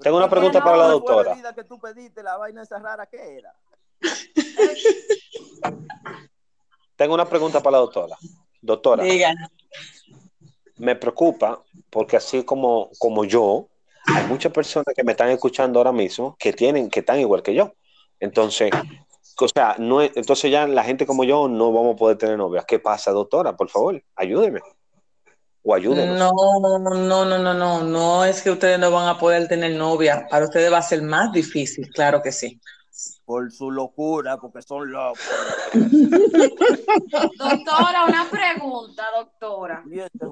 Tengo una pregunta para la ¿Cuál fue doctora. bebida que tú pediste, la vaina esa rara que era? Tengo una pregunta para la doctora. Doctora, Diga. me preocupa porque así como, como yo, hay muchas personas que me están escuchando ahora mismo que tienen, que están igual que yo. Entonces, o sea, no es- entonces ya la gente como yo no vamos a poder tener novias. ¿Qué pasa, doctora? Por favor, ayúdeme. O ayúdenos. No, no, no, no, no. No es que ustedes no van a poder tener novia. Para ustedes va a ser más difícil, claro que sí. Por su locura, porque son locos. Doctora, una pregunta, doctora. Este.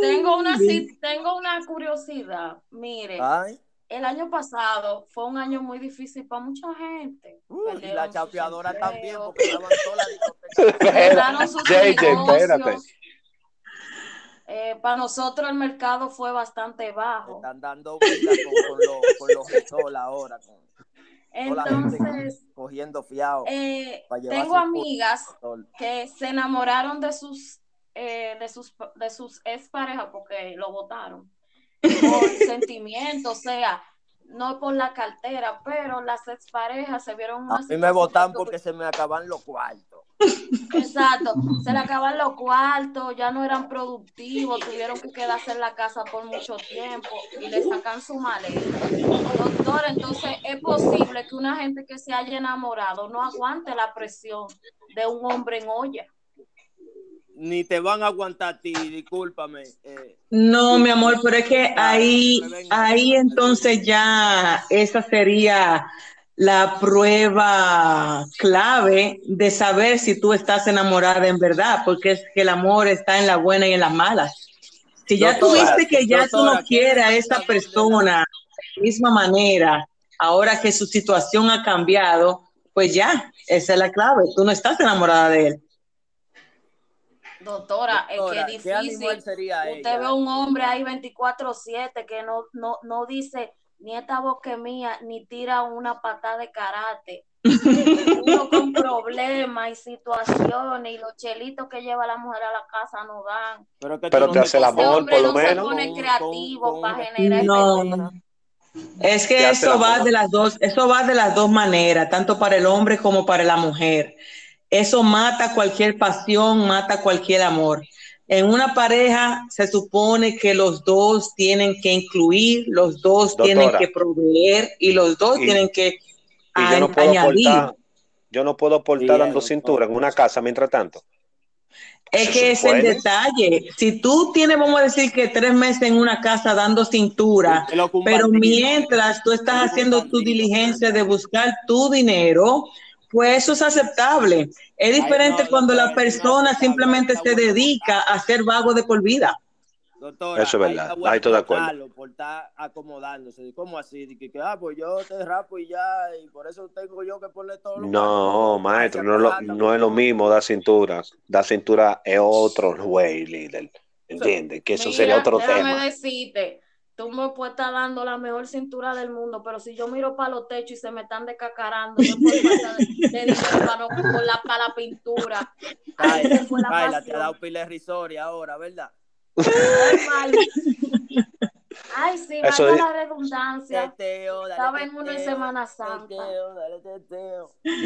Tengo una, tengo una curiosidad. Mire, Ay, el año pasado fue un año muy difícil para mucha gente. uh, y la chapeadora también, porque estaban todas las discotecas. JJ, espérate. Eh, para nosotros el mercado fue bastante bajo. Están dando vida con, con los con los ahora, con Entonces, cogiendo fiado. eh, tengo amigas que se enamoraron de sus eh, de sus de sus exparejas porque lo votaron por sentimiento, o sea, no por la cartera, pero las exparejas se vieron una A mí me votan que- porque se me acaban los cuartos. Exacto, se le acaban los cuartos, ya no eran productivos, tuvieron que quedarse en la casa por mucho tiempo y le sacan su maleta. Doctor, entonces es posible que una gente que se haya enamorado no aguante la presión de un hombre en olla. Ni te van a aguantar a ti, discúlpame. eh, No, mi amor, pero es que ahí, ahí entonces ya esa sería la prueba clave de saber si tú estás enamorada en verdad, porque es que el amor está en la buena y en las malas. Si ya tú Doctora, viste que ya tú no doctora, ¿quién quieres a es esa la- persona de la misma manera, ahora que su situación ha cambiado, pues ya, esa es la clave. Tú no estás enamorada de él. Doctora, Doctora, es que es ¿qué animal difícil. sería Usted ella? ve a un hombre ahí 24/7 que no, no, no dice ni esta boca mía, ni tira una patada de karate. Uno con problemas y situaciones y los chelitos que lleva la mujer a la casa no dan. Pero, que no te hace el conoces amor, por lo no se menos. pone Con- creativo con- para con- generar No. expectativas. Es que eso va de las dos, eso va de las dos maneras, tanto para el hombre como para la mujer. Eso mata cualquier pasión, mata cualquier amor. En una pareja se supone que los dos tienen que incluir, los dos tienen que proveer y los dos tienen que yo no puedo añadir. Yo no puedo aportar dando cintura en una casa mientras tanto. Es que es el detalle. Si tú tienes, vamos a decir que tres meses en una casa dando cintura, pero mientras tú estás haciendo tu diligencia de buscar tu dinero, pues eso es aceptable. Es diferente cuando la persona simplemente se dedica a ser vago de por vida. Doctora, Eso es verdad, ahí estoy de acuerdo. Por estar acomodándose, ¿cómo así? Que, que, ah, pues yo te rapo y ya, y por eso tengo yo que ponerle todo lo No, maestro, no, lo, no es lo mismo dar cintura. Dar cintura es otro güey, líder. ¿Entiendes? Que eso sería otro tema. Decirte, tú me puedes estar dando la mejor cintura del mundo, pero si yo miro para los techos y se me están descacarando, yo puedo de, de para, no, la, para la pintura. Kaila, te ha dado pila de risoria ahora, ¿verdad? Ay, sí, Eso vaya la redundancia. Estaba en una Semana Santa.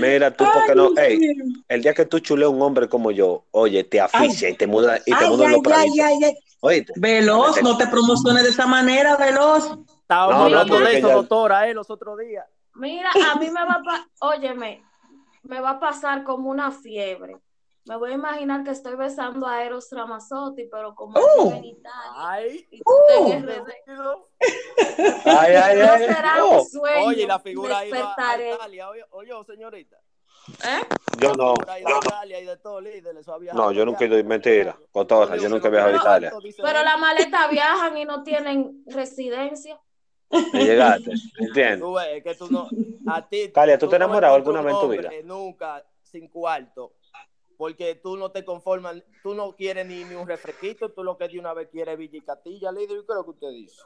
Mira, tú, porque no? Hey, el día que tú chuleas a un hombre como yo, oye, te asfixia y te muda y te muda los Veloz, no te promociones de esa manera, Veloz. Estaba hablando de eso, doctora, eh, los otros días. Mira, a mí me va a, óyeme, me va a pasar como una fiebre. Me voy a imaginar que estoy besando a Eros Ramazzotti, pero como uh, en Italia. Ay, y tú uh, ay, ay, no ay, será oh. un sueño. Oye, la figura ahí va a Italia. Oye, oye, señorita. ¿Eh? Yo no. No, yo nunca he ido, mentira, cotorra, yo nunca he viajado a Italia. Pero las maletas viajan y no tienen residencia. Me llegaste, ¿entiendes? Tú ves, que tú no, a ti, Calia, ¿tú, te has enamorado alguna vez en tu vida? Nunca, sin cuarto porque tú no te conformas, tú no quieres ni, ni un refresquito, tú lo que de una vez quieres Villa y Catilla, líder, ¿qué es lo que usted dice?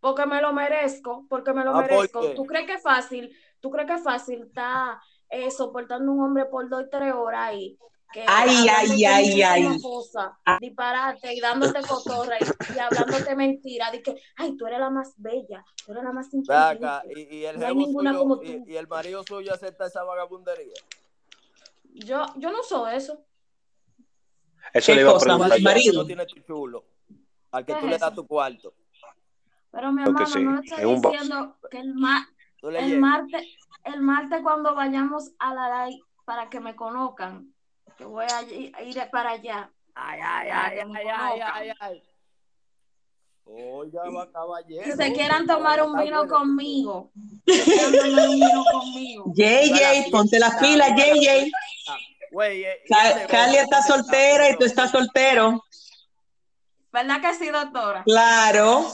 Porque me lo merezco, porque me lo ah, merezco. ¿Tú crees que es fácil? ¿Tú crees que es fácil estar eh, soportando un hombre por dos y tres horas ahí? Que ay, ay, ay, ay. Cosa, disparate y dándote cotorra y, hablándote mentira, de que, ay, tú eres la más bella, tú eres la más inteligente. y, y, el no hay ninguna suyo, como tú. Y, y el marido suyo acepta esa vagabundería. Yo, yo no soy eso. Eso le iba a preguntar. marido? No tiene tu chulo, al que tú le das tu cuarto. Pero mi hermano, no estoy diciendo que el, el martes, el martes cuando vayamos a la live para que me conozcan, que voy a ir, para allá. Ay, ay, ay, ay, ay, ay, ay. Oiga, va caballero. Si se quieran tomar un vino conmigo. Si quieran tomar un vino conmigo. JJ, ponte la fila, JJ. Cali está soltera y tú estás soltero. ¿Verdad que sí, doctora? Claro.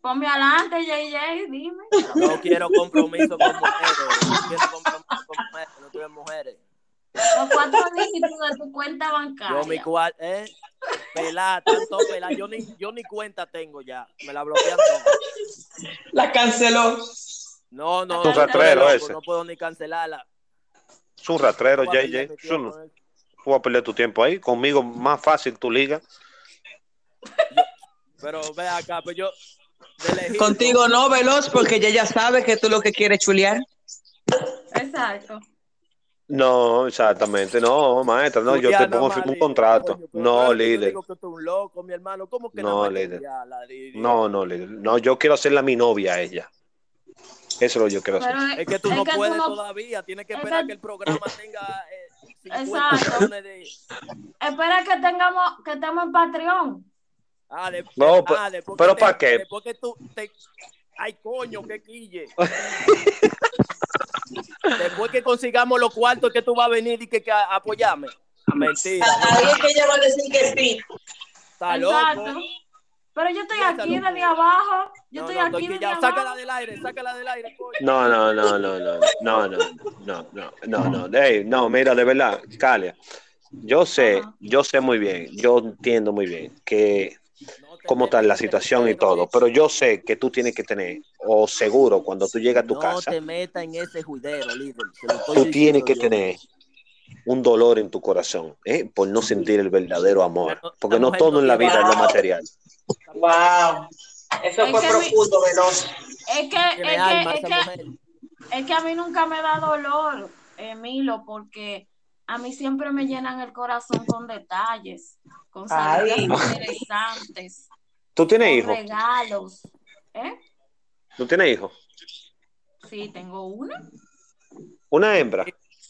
Ponme adelante, JJ, dime. No quiero compromiso con mujeres. No quiero compromiso con mujeres. No quiero mujeres. Los cuatro dígitos de tu cuenta bancaria. Yo mi cuarto, eh, pelada, tanto pelada. Yo ni, yo ni cuenta tengo ya. Me la bloquean toda. La canceló. No, no, no, rastrero ese. no puedo ni cancelarla. Es un rastrero, JJ. Tú vas a perder tu tiempo ahí. Conmigo más fácil tu liga. pero ve acá, pues yo. Contigo no, Veloz, porque ella ya sabe que tú lo que quieres chulear. Exacto. No, exactamente, no, maestra, no, yo te pongo un contrato. no, líder. no, líder. No, no, líder. No, yo quiero hacerla mi novia a ella. Eso es lo que yo quiero hacer. Es que tú no puedes todavía, tienes que esperar que... el programa tenga eh, Exacto. De... Espera que tengamos, que estemos en Patreon. Ah, de, no, ah, pero ¿para qué? Después que tú te... Ay, coño, qué quille. Después que consigamos los cuartos que tú vas a venir y que, que apoyame. Mentira. Ahí es que ella va a decir que sí. Está loco. Pero yo estoy aquí desde abajo. Yo estoy aquí desde abajo. Sácala del aire, sácala del aire. No, no, no, no, no, no, no, no, no, no, no, hey, no, mira, de verdad, Calia, yo sé, yo sé muy bien, yo entiendo muy bien que cómo está la situación y todo, pero yo sé que tú tienes que tener, o seguro, cuando tú llegas a tu casa. No te metas en ese juidero, líder. Tú tienes que tener un dolor en tu corazón, ¿eh? por no sentir el verdadero amor, porque no todo en la vida es lo material. Wow, eso fue profundo, Veloz. es que, es que, es que, es que a mí nunca me da dolor, Emilo, porque a mí siempre me llenan el corazón con detalles, con salidas interesantes. ¿Tú tienes hijos? Regalos. ¿Eh? ¿Tú tienes hijos? Sí, tengo una. ¿Una hembra?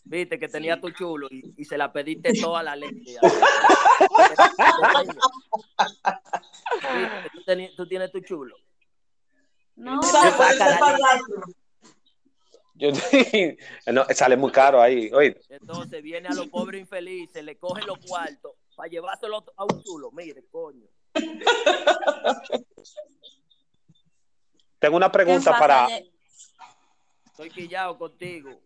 Viste que tenía tu chulo y, se la pediste toda la leche. ¿Tú, tienes tu chulo. No, yo, no, sale muy caro ahí. Oye. Entonces viene a los pobres infelices, le cogen los cuartos para llevárselo a un chulo. Mire, coño. Tengo una pregunta para. Estoy quillado contigo.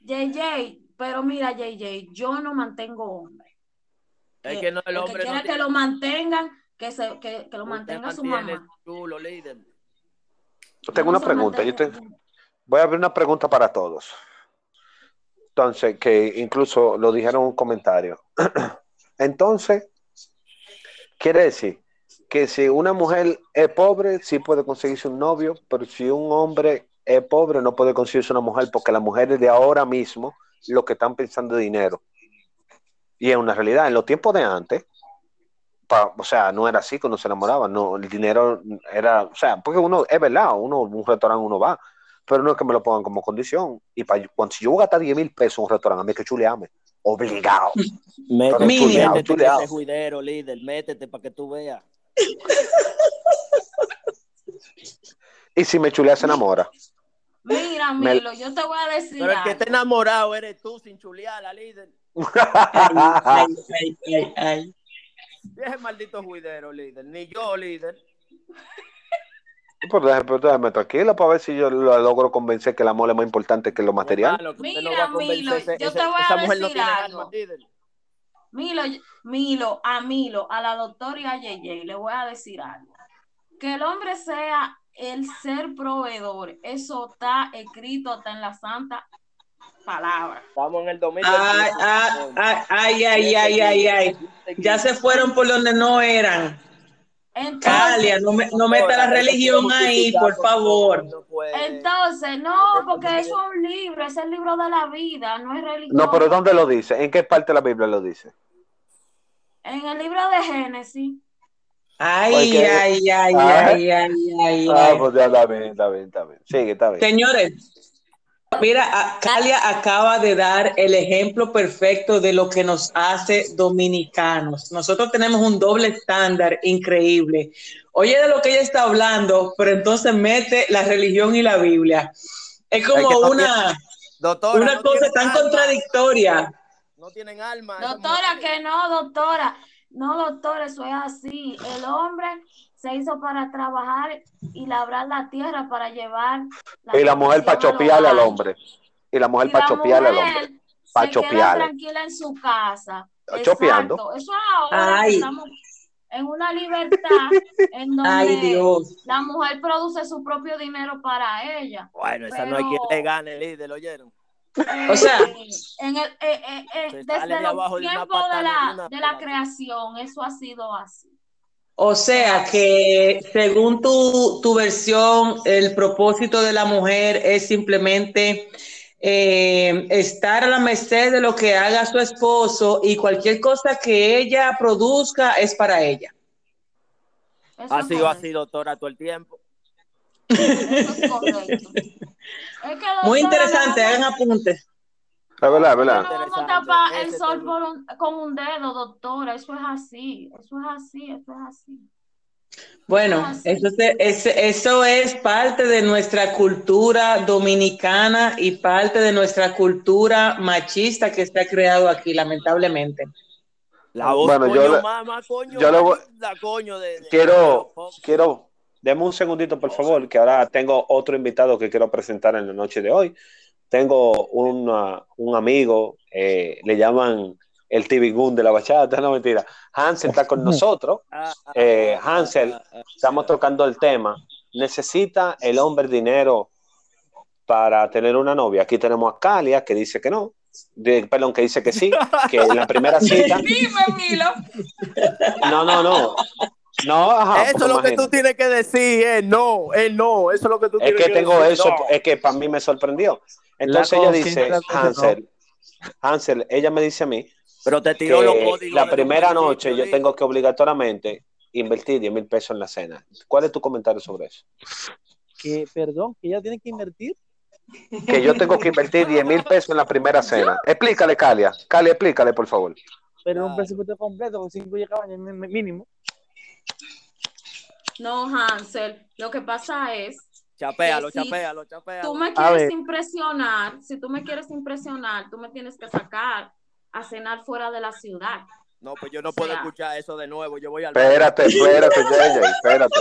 JJ, pero mira, JJ, yo no mantengo hombre. Es que no el hombre. que quiera que lo mantengan, que, se, que, que lo mantenga su mamá. Chulo, líder. Tengo una pregunta. Yo te... Voy a abrir una pregunta para todos. Entonces, que incluso lo dijeron en un comentario. Entonces, quiere decir que si una mujer es pobre, sí puede conseguirse un novio, pero si un hombre es pobre, no puede conseguirse una mujer, porque las mujeres de ahora mismo lo que están pensando es dinero. Y es una realidad. En los tiempos de antes, o sea, no era así cuando se enamoraban, no, el dinero era, o sea, porque uno, es verdad, uno, un restaurante uno va, pero no es que me lo pongan como condición. Y para, cuando si yo voy a gastar 10 mil pesos en un restaurante, a mí que chuleame. Obligado. Métete, chuleado, juidero, líder, métete para que tú veas. y si me chulea, se enamora. Mira, Milo, yo te voy a decir. Pero el que está enamorado eres tú sin chulear, la líder. ay, ay, ay, ay. Deje maldito juidero, líder. Ni yo, líder. Pero déjame, déjame tranquila para ver si yo lo logro convencer que el amor es más importante que lo material. Mira, Milo, yo te voy a decir algo. Milo, Milo, a Milo, a la doctora y a Yeye, le voy a decir algo. Que el hombre sea el ser proveedor, eso está escrito hasta en la santa palabra. Estamos en el 2020. Ay, ay, ay, ay, ay, Ya se fueron por donde no eran. Entonces, no, me, no meta la religión ahí, por favor. Entonces, no, porque eso es un libro, es el libro de la vida, no es religión. No, pero ¿dónde lo dice? ¿En qué parte de la Biblia lo dice? En el libro de Génesis. Ay, ay, ay, ay, ay, ay, Ah, pues ya está bien, está bien, está bien. Sigue, está bien. Señores, Mira, Calia acaba de dar el ejemplo perfecto de lo que nos hace dominicanos. Nosotros tenemos un doble estándar increíble. Oye de lo que ella está hablando, pero entonces mete la religión y la Biblia. Es como una, una cosa tan contradictoria. No tienen alma. Doctora, que no, doctora. No, doctora, eso es así. El hombre se hizo para trabajar y labrar la tierra para llevar. La y la mujer para chopearle al hombre. Y la mujer para chopearle al hombre. Para chopearle. tranquila en su casa. Chopeando. Exacto. Eso ahora estamos en una libertad en donde la mujer produce su propio dinero para ella. Bueno, esa no hay quien le gane, líder, ¿lo oyeron? Eh, o sea, en el, eh, eh, desde de los tiempos de, la, de la creación, eso ha sido así. O sea que según tu, tu, versión, el propósito de la mujer es simplemente eh, estar a la merced de lo que haga su esposo y cualquier cosa que ella produzca es para ella. ha sido así, doctora, todo el tiempo. Muy interesante, hagan apuntes. Es verdad, verdad. No tapar el sol con un dedo, doctora. Eso es así. Eso es así. Eso es así. Bueno, Eso, es, eso es parte de nuestra cultura dominicana y parte de nuestra cultura machista que se ha creado aquí, lamentablemente. La voz, bueno, coño, yo, mamá, coño, yo lo, la coño de, quiero, quiero, deme un segundito, por favor, que ahora tengo otro invitado que quiero presentar en la noche de hoy tengo un amigo, eh, le llaman el TV Gun de la bachata, no mentira. Hansel está con nosotros. Ah, ah, eh, ah, Hansel, estamos tocando el tema. ¿Necesita el hombre dinero para tener una novia? Aquí tenemos a Calia que dice que no. De, perdón, que dice que sí, que en la primera cita. Dime, Milo. No, no, no. No, ajá, Eso es lo que tú tienes que decir, eh, no, eh, no, eso es lo que tú tienes que, que decir. Es que tengo eso, es que para mí me sorprendió. Entonces ella dice, Hansel, Hansel, ella me dice a mí, pero te tiró los códigos. La primera noche yo tengo que obligatoriamente invertir 10 mil pesos en la cena. ¿Cuál es tu comentario sobre eso? Que, perdón, que ella tiene que invertir. Que yo tengo que invertir 10 mil pesos en la primera cena. Explícale, Calia. Calia, explícale, por favor. Pero un presupuesto completo con 5 cabañas mínimo. No, Hansel, lo que pasa es. Chapéalo, si chapéalo, chapéalo. Tú me quieres impresionar, si tú me quieres impresionar, tú me tienes que sacar a cenar fuera de la ciudad. No, pues yo no puedo escuchar eso de nuevo. Yo voy al. Espérate, espérate, JJ, espérate.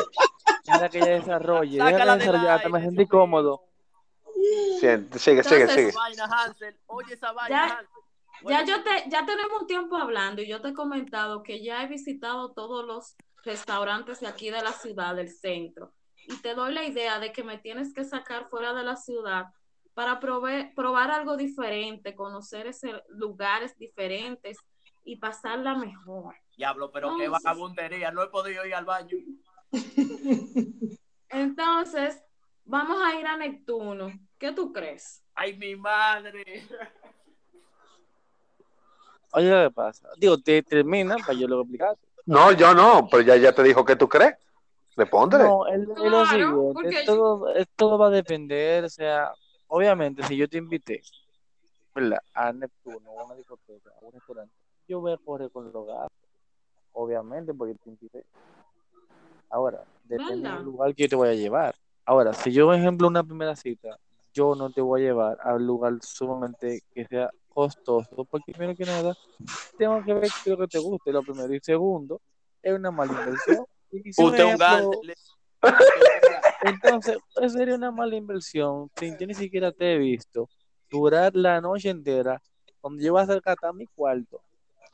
Deja que ella desarrolle. Déjala desarrollar, me sentí cómodo. sigue, sigue, sigue. Oye esa vaina, ya, yo te, ya tenemos un tiempo hablando y yo te he comentado que ya he visitado todos los restaurantes de aquí de la ciudad, del centro. Y te doy la idea de que me tienes que sacar fuera de la ciudad para probar algo diferente, conocer ese, lugares diferentes y pasarla mejor. Diablo, pero qué vagabundería, no he podido ir al baño. Entonces, vamos a ir a Neptuno. ¿Qué tú crees? Ay, mi madre. Oye, ¿qué pasa? Digo, te termina para yo lo explicar. No, yo no, pero ya, ya te dijo que tú crees. Respóndele. No, es, lo siguiente, todo, todo va a depender, o sea, obviamente, si yo te invité, ¿verdad? A Neptuno, a una discoteca, a un restaurante, yo voy a correr con los gastos, obviamente, porque te invité. Ahora, depende del lugar que yo te voy a llevar. Ahora, si yo, por ejemplo, una primera cita, yo no te voy a llevar a un lugar sumamente que sea costoso, porque primero que nada, tengo que ver qué lo que te guste, lo primero y segundo, es una mala inversión. Usted un Entonces, sería una mala inversión. Si yo ni siquiera te he visto durar la noche entera, donde yo voy a acercar a mi cuarto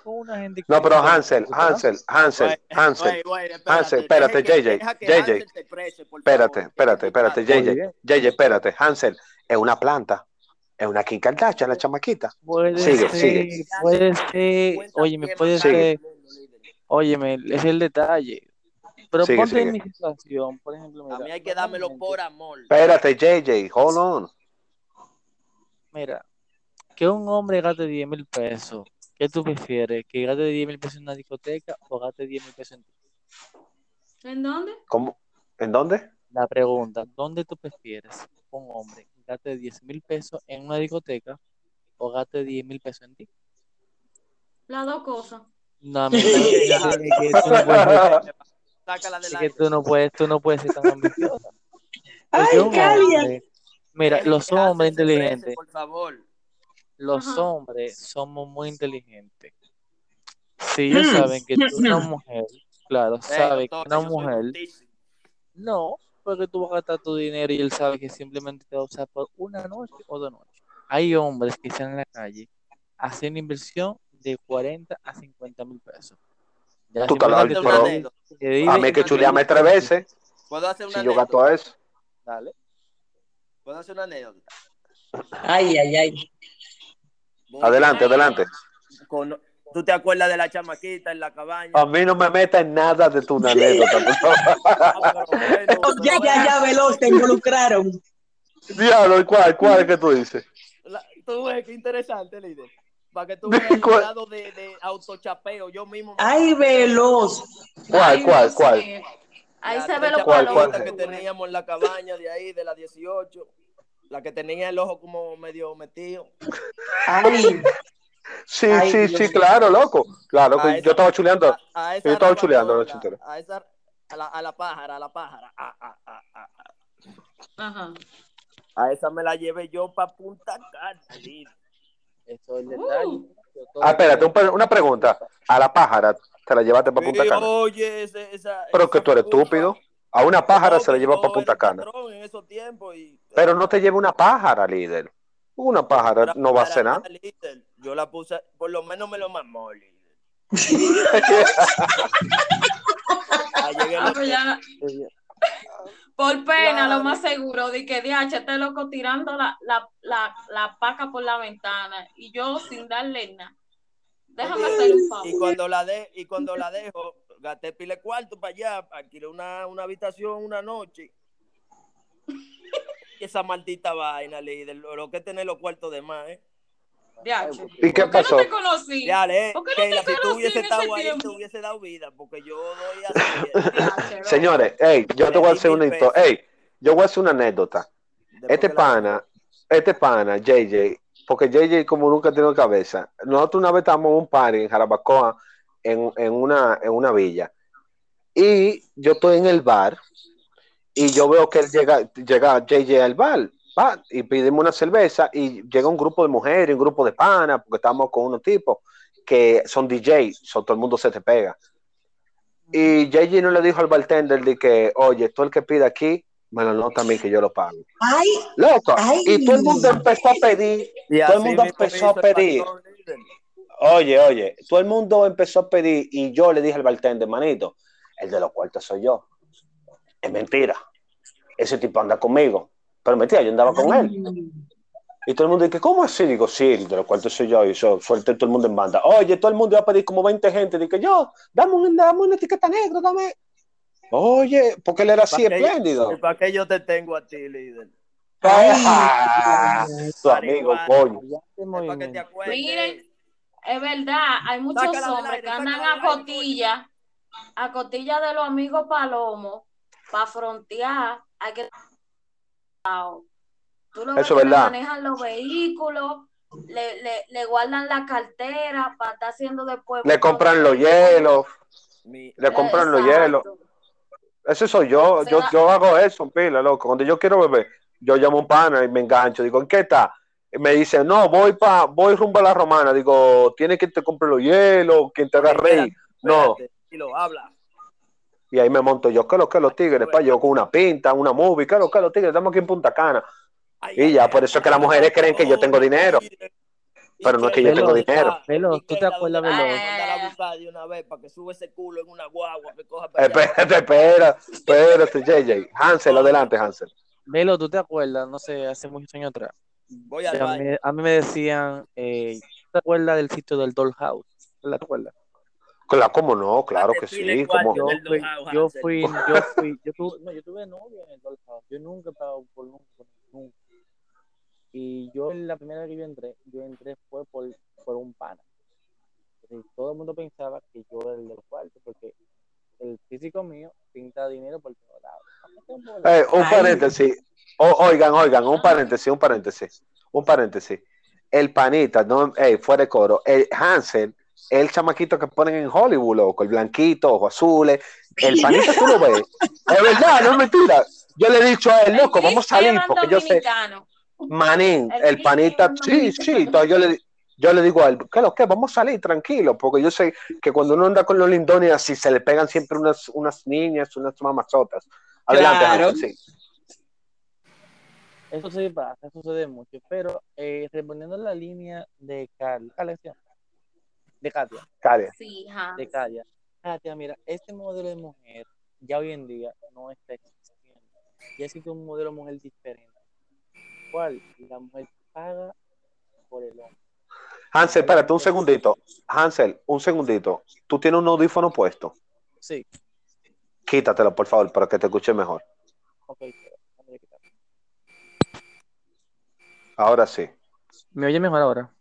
con una gente No, pero Hansel, Hansel, Hansel, Hansel, Hansel, espérate, JJ, JJ, espérate, espérate, espérate, JJ, JJ, espérate, Hansel, es una planta. Es una Kim Kardashian, la chamaquita. Puede sigue, ser, sigue. Puede ser, oye, me puede ser, óyeme, es el detalle. Pero ponte en mi situación, por ejemplo. Mira, a mí hay que dármelo por amor. Espérate, JJ, hold on. Mira, que un hombre gaste 10 mil pesos, ¿qué tú prefieres? ¿Que gaste 10 mil pesos en una discoteca o gaste 10 mil pesos en ti? ¿En dónde? ¿Cómo? ¿En dónde? La pregunta, ¿dónde tú prefieres un hombre gaste 10 mil pesos en una discoteca o gaste 10 mil pesos en ti? Las dos cosas. No, me que tú no puedes, que tú no puedes, tú no puedes ser tan ambiciosa. Ay, mira, los hombres inteligentes, por favor. los hombres somos muy inteligentes. Si ellos mm. saben que tú eres una mujer, claro, sabe que una mujer, no, porque tú vas a gastar tu dinero y él sabe que simplemente te va a usar por una noche o dos noches. Hay hombres que están en la calle, hacen inversión de 40 a 50 mil pesos. Ya tú te lo pero a mí que chuleame tres veces. ¿Puedo hacer una si yo gasto a eso. Dale. ¿Puedo hacer una anécdota? Ay, ay, ay. adelante, adelante. ¿Tú te acuerdas de la chamaquita en la cabaña? A mí no me metas en nada de tu anécdota. ya, ya, ya, veloz, te involucraron. Diablo, ¿cuál, cuál es que tú dices? tú ves qué interesante, líder. Para que tú veas el grado de, de autochapeo. Yo mismo. ¡Ay, veloz! ¿Cuál, cuál, cuál? Ahí se ve lo cual, cuál, que teníamos en la cabaña de ahí, de la 18. La que tenía el ojo como medio metido. ¡Ay! Sí, sí, sí, claro, loco. Claro, yo estaba chuleando. A, yo estaba chuleando a, esa, a, la, a la pájara, a la pájara. Ajá. A esa me la llevé yo para Punta Cana. Eso es el detalle. Uh. Ah, espérate, una pregunta. A la pájara te la llevaste para Punta Cana. Oye, esa, Pero que tú eres estúpido. A una pájara se la lleva para Punta Cana. En esos tiempos y... Pero no te lleva una pájara, líder. Una pájara no va a ser nada. Yo la puse, por lo menos me lo mamó, líder. Por pena, lo más seguro, de que DH este loco tirando la, la, la, la, paca por la ventana y yo sin darle nada. Déjame hacer un favor. Y cuando la de, y cuando la dejo, gasté pile cuarto para allá, alquilé una, una habitación una noche. y esa maldita vaina, líder, lo que es tener los cuartos de más, ¿eh? ¿Y qué pasó? no te conocí? Dale, ¿Por qué no la- te si tú hubiese estado ahí, te hubiese dado vida, porque yo doy así. Señores, hey, yo te voy a hacer una mil histo- hey, yo voy a hacer una anécdota. Este la- pana, este pana, JJ, porque JJ como nunca tiene cabeza, nosotros una vez estábamos en un party en Jarabacoa, en, en una, en una villa, y yo estoy en el bar, y yo veo que él llega, llega JJ al bar, va, y pedimos una cerveza, y llega un grupo de mujeres, un grupo de panas, porque estamos con unos tipos que son DJs, so todo el mundo se te pega. Y JJ no le dijo al bartender de que, oye, tú el que pide aquí, me lo nota a mí que yo lo pago. Ay, Loco, Ay. y todo el mundo empezó a pedir, Y todo el mundo empezó a pedir. Oye, oye, todo el mundo empezó a pedir y yo le dije al bartender, manito, el de los cuartos soy yo. Es mentira. Ese tipo anda conmigo. Pero mentira, yo andaba con él. Y todo el mundo dice, ¿cómo así? Digo, sí, de los cuartos soy yo. Y yo suelto todo el mundo en banda. Oye, todo el mundo iba a pedir como 20 gente. Dije, yo, dame, un, dame una etiqueta negra, dame. Oye, porque él era así ¿Para qué yo- espléndido. ¿Y para qué yo te tengo a ti, líder? Ah, tu amigo, coño. para que te acuerdes. Miren, es verdad, hay muchos Sácala hombres que andan a cotilla, a cotilla de los amigos palomos, para frontear, hay que Tú lo ves Eso es que manejan los vehículos, le, le, le guardan la cartera para estar haciendo después. Le compran los hielos. Le compran los hielos. Ese soy yo. Yo, da- yo hago eso, pila, loco. Cuando yo quiero beber, yo llamo a un pana y me engancho. Digo, ¿en qué está? Y me dice, no, voy pa, voy rumbo a la romana. Digo, tiene que te compre los hielos, quien te haga reír. No. Y lo habla. Y ahí me monto yo, ¿qué es lo que los tigres? Pa, yo con una pinta, una movie, ¿qué es lo que los tigres? Estamos aquí en Punta Cana. Y ya, por eso es que las mujeres creen que yo tengo dinero. Pero no es que yo tengo dinero. Velo, ¿tú te acuerdas, Velo? De una vez para que sube ese culo en una guagua que coja. Espérate, espérate, espérate, JJ. Hansel, adelante, Hansel. Velo, ¿tú te acuerdas? No sé, hace muchos años atrás. Voy que al a, mí, a mí me decían, eh, ¿tú te acuerdas del sitio del Dollhouse? ¿Te acuerdas? Claro, ¿cómo no? Claro que sí. ¿cómo? Yo fui, yo fui, yo fui, yo tuve, no, yo tuve novia en el Dollhouse. Yo nunca he pagado por nunca, nunca. Y yo la primera vez que yo entré, yo entré fue por, por un pana. Y todo el mundo pensaba que yo era el del cuarto, porque el físico mío pinta dinero por todos lados. Eh, un paréntesis. O- oigan, oigan, un paréntesis, un paréntesis. Un paréntesis. El panita, no, ey, fuera de coro. El Hansel, el chamaquito que ponen en Hollywood, loco, el blanquito, ojos azules. El panita tú lo ves. Es verdad, no es mentira. Yo le he dicho a él, loco, vamos a salir, porque yo sé. Manín, El el panita, sí, sí, entonces yo le, yo le digo a él, ¿qué lo que? Vamos a salir tranquilo, porque yo sé que cuando uno anda con los lindones así, se le pegan siempre unas, unas niñas, unas mamazotas. Adelante, Claro. Hansel, sí. Eso sí pasa, eso sucede mucho. Pero eh, respondiendo a la línea de Carla, ¿sí? De Katia. Katia. Sí, ajá. De Katia. Katia, mira, este modelo de mujer ya hoy en día no está existiendo. Ya existe un modelo de mujer diferente. ¿Cuál? La mujer paga por el hombre. Hansel, espérate un segundito. Hansel, un segundito. ¿Tú tienes un audífono puesto? Sí. Quítatelo, por favor, para que te escuche mejor. Ok. Ahora sí. ¿Me oye mejor ahora?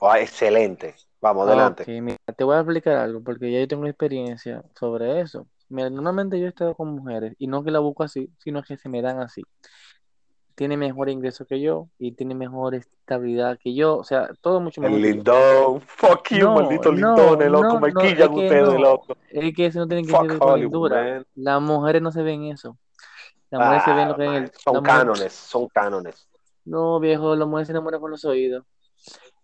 Ah, excelente. Vamos, adelante. Ok, mira, te voy a explicar algo porque ya yo tengo experiencia sobre eso. Mira, normalmente yo he estado con mujeres y no que la busco así, sino que se me dan así. Tiene mejor ingreso que yo y tiene mejor estabilidad que yo, o sea, todo mucho mejor. El que lindón. Fuck you, No, maldito no, lindones, loco. no, me quillan es que ustedes, no. loco. Es que eso no tiene que Fuck ver con lindura. man. Las mujeres no se ven eso. Las mujeres se ven lo que es Ah, el. man, Son las mujeres- cánones, son cánones. No, viejo, las mujeres se enamoran con los oídos.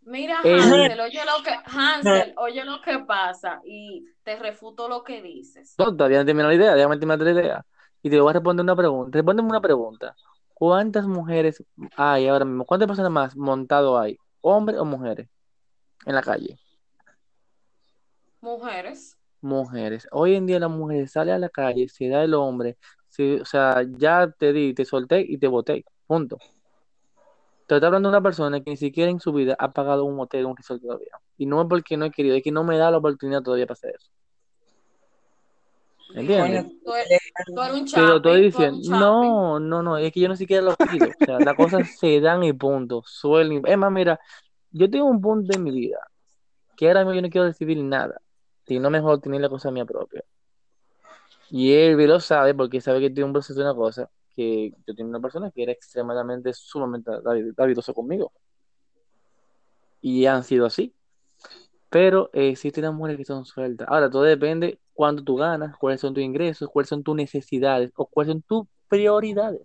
Mira, El- Hansel, oye lo que, Hansel, oye lo que pasa y te refuto lo que dices. No, todavía no termino la idea, déjame terminar la idea. Y te voy a responder una pregunta. Respóndeme una pregunta. ¿Cuántas mujeres hay ahora mismo? ¿Cuántas personas más montado hay? ¿Hombres o mujeres? En la calle. Mujeres. Mujeres. Hoy en día las mujeres salen a la calle, se da el hombre, se- o sea, ya te di, te solté y te boté. Punto. Te estoy hablando de una persona que ni siquiera en su vida ha pagado un hotel, un resort todavía. Y no es porque no he querido, es que no me da la oportunidad todavía para hacer eso. ¿Entiendes? Tú eres, tú eres un Te lo estoy chapi, tú eres diciendo. un. No, no, no, es que yo no siquiera lo pido. O sea, las cosas se dan y punto. Suelen. Es más, mira, yo tengo un punto en mi vida que ahora mismo yo no quiero decidir nada, sino mejor tener la cosa mía propia. Y él lo sabe porque sabe que tiene un proceso de una cosa, que yo tengo una persona que era extremadamente, sumamente davidosa conmigo. Y han sido así. Pero eh, existen las mujeres que son sueltas. Ahora, todo depende cuánto tú ganas, cuáles son tus ingresos, cuáles son tus necesidades o cuáles son tus prioridades.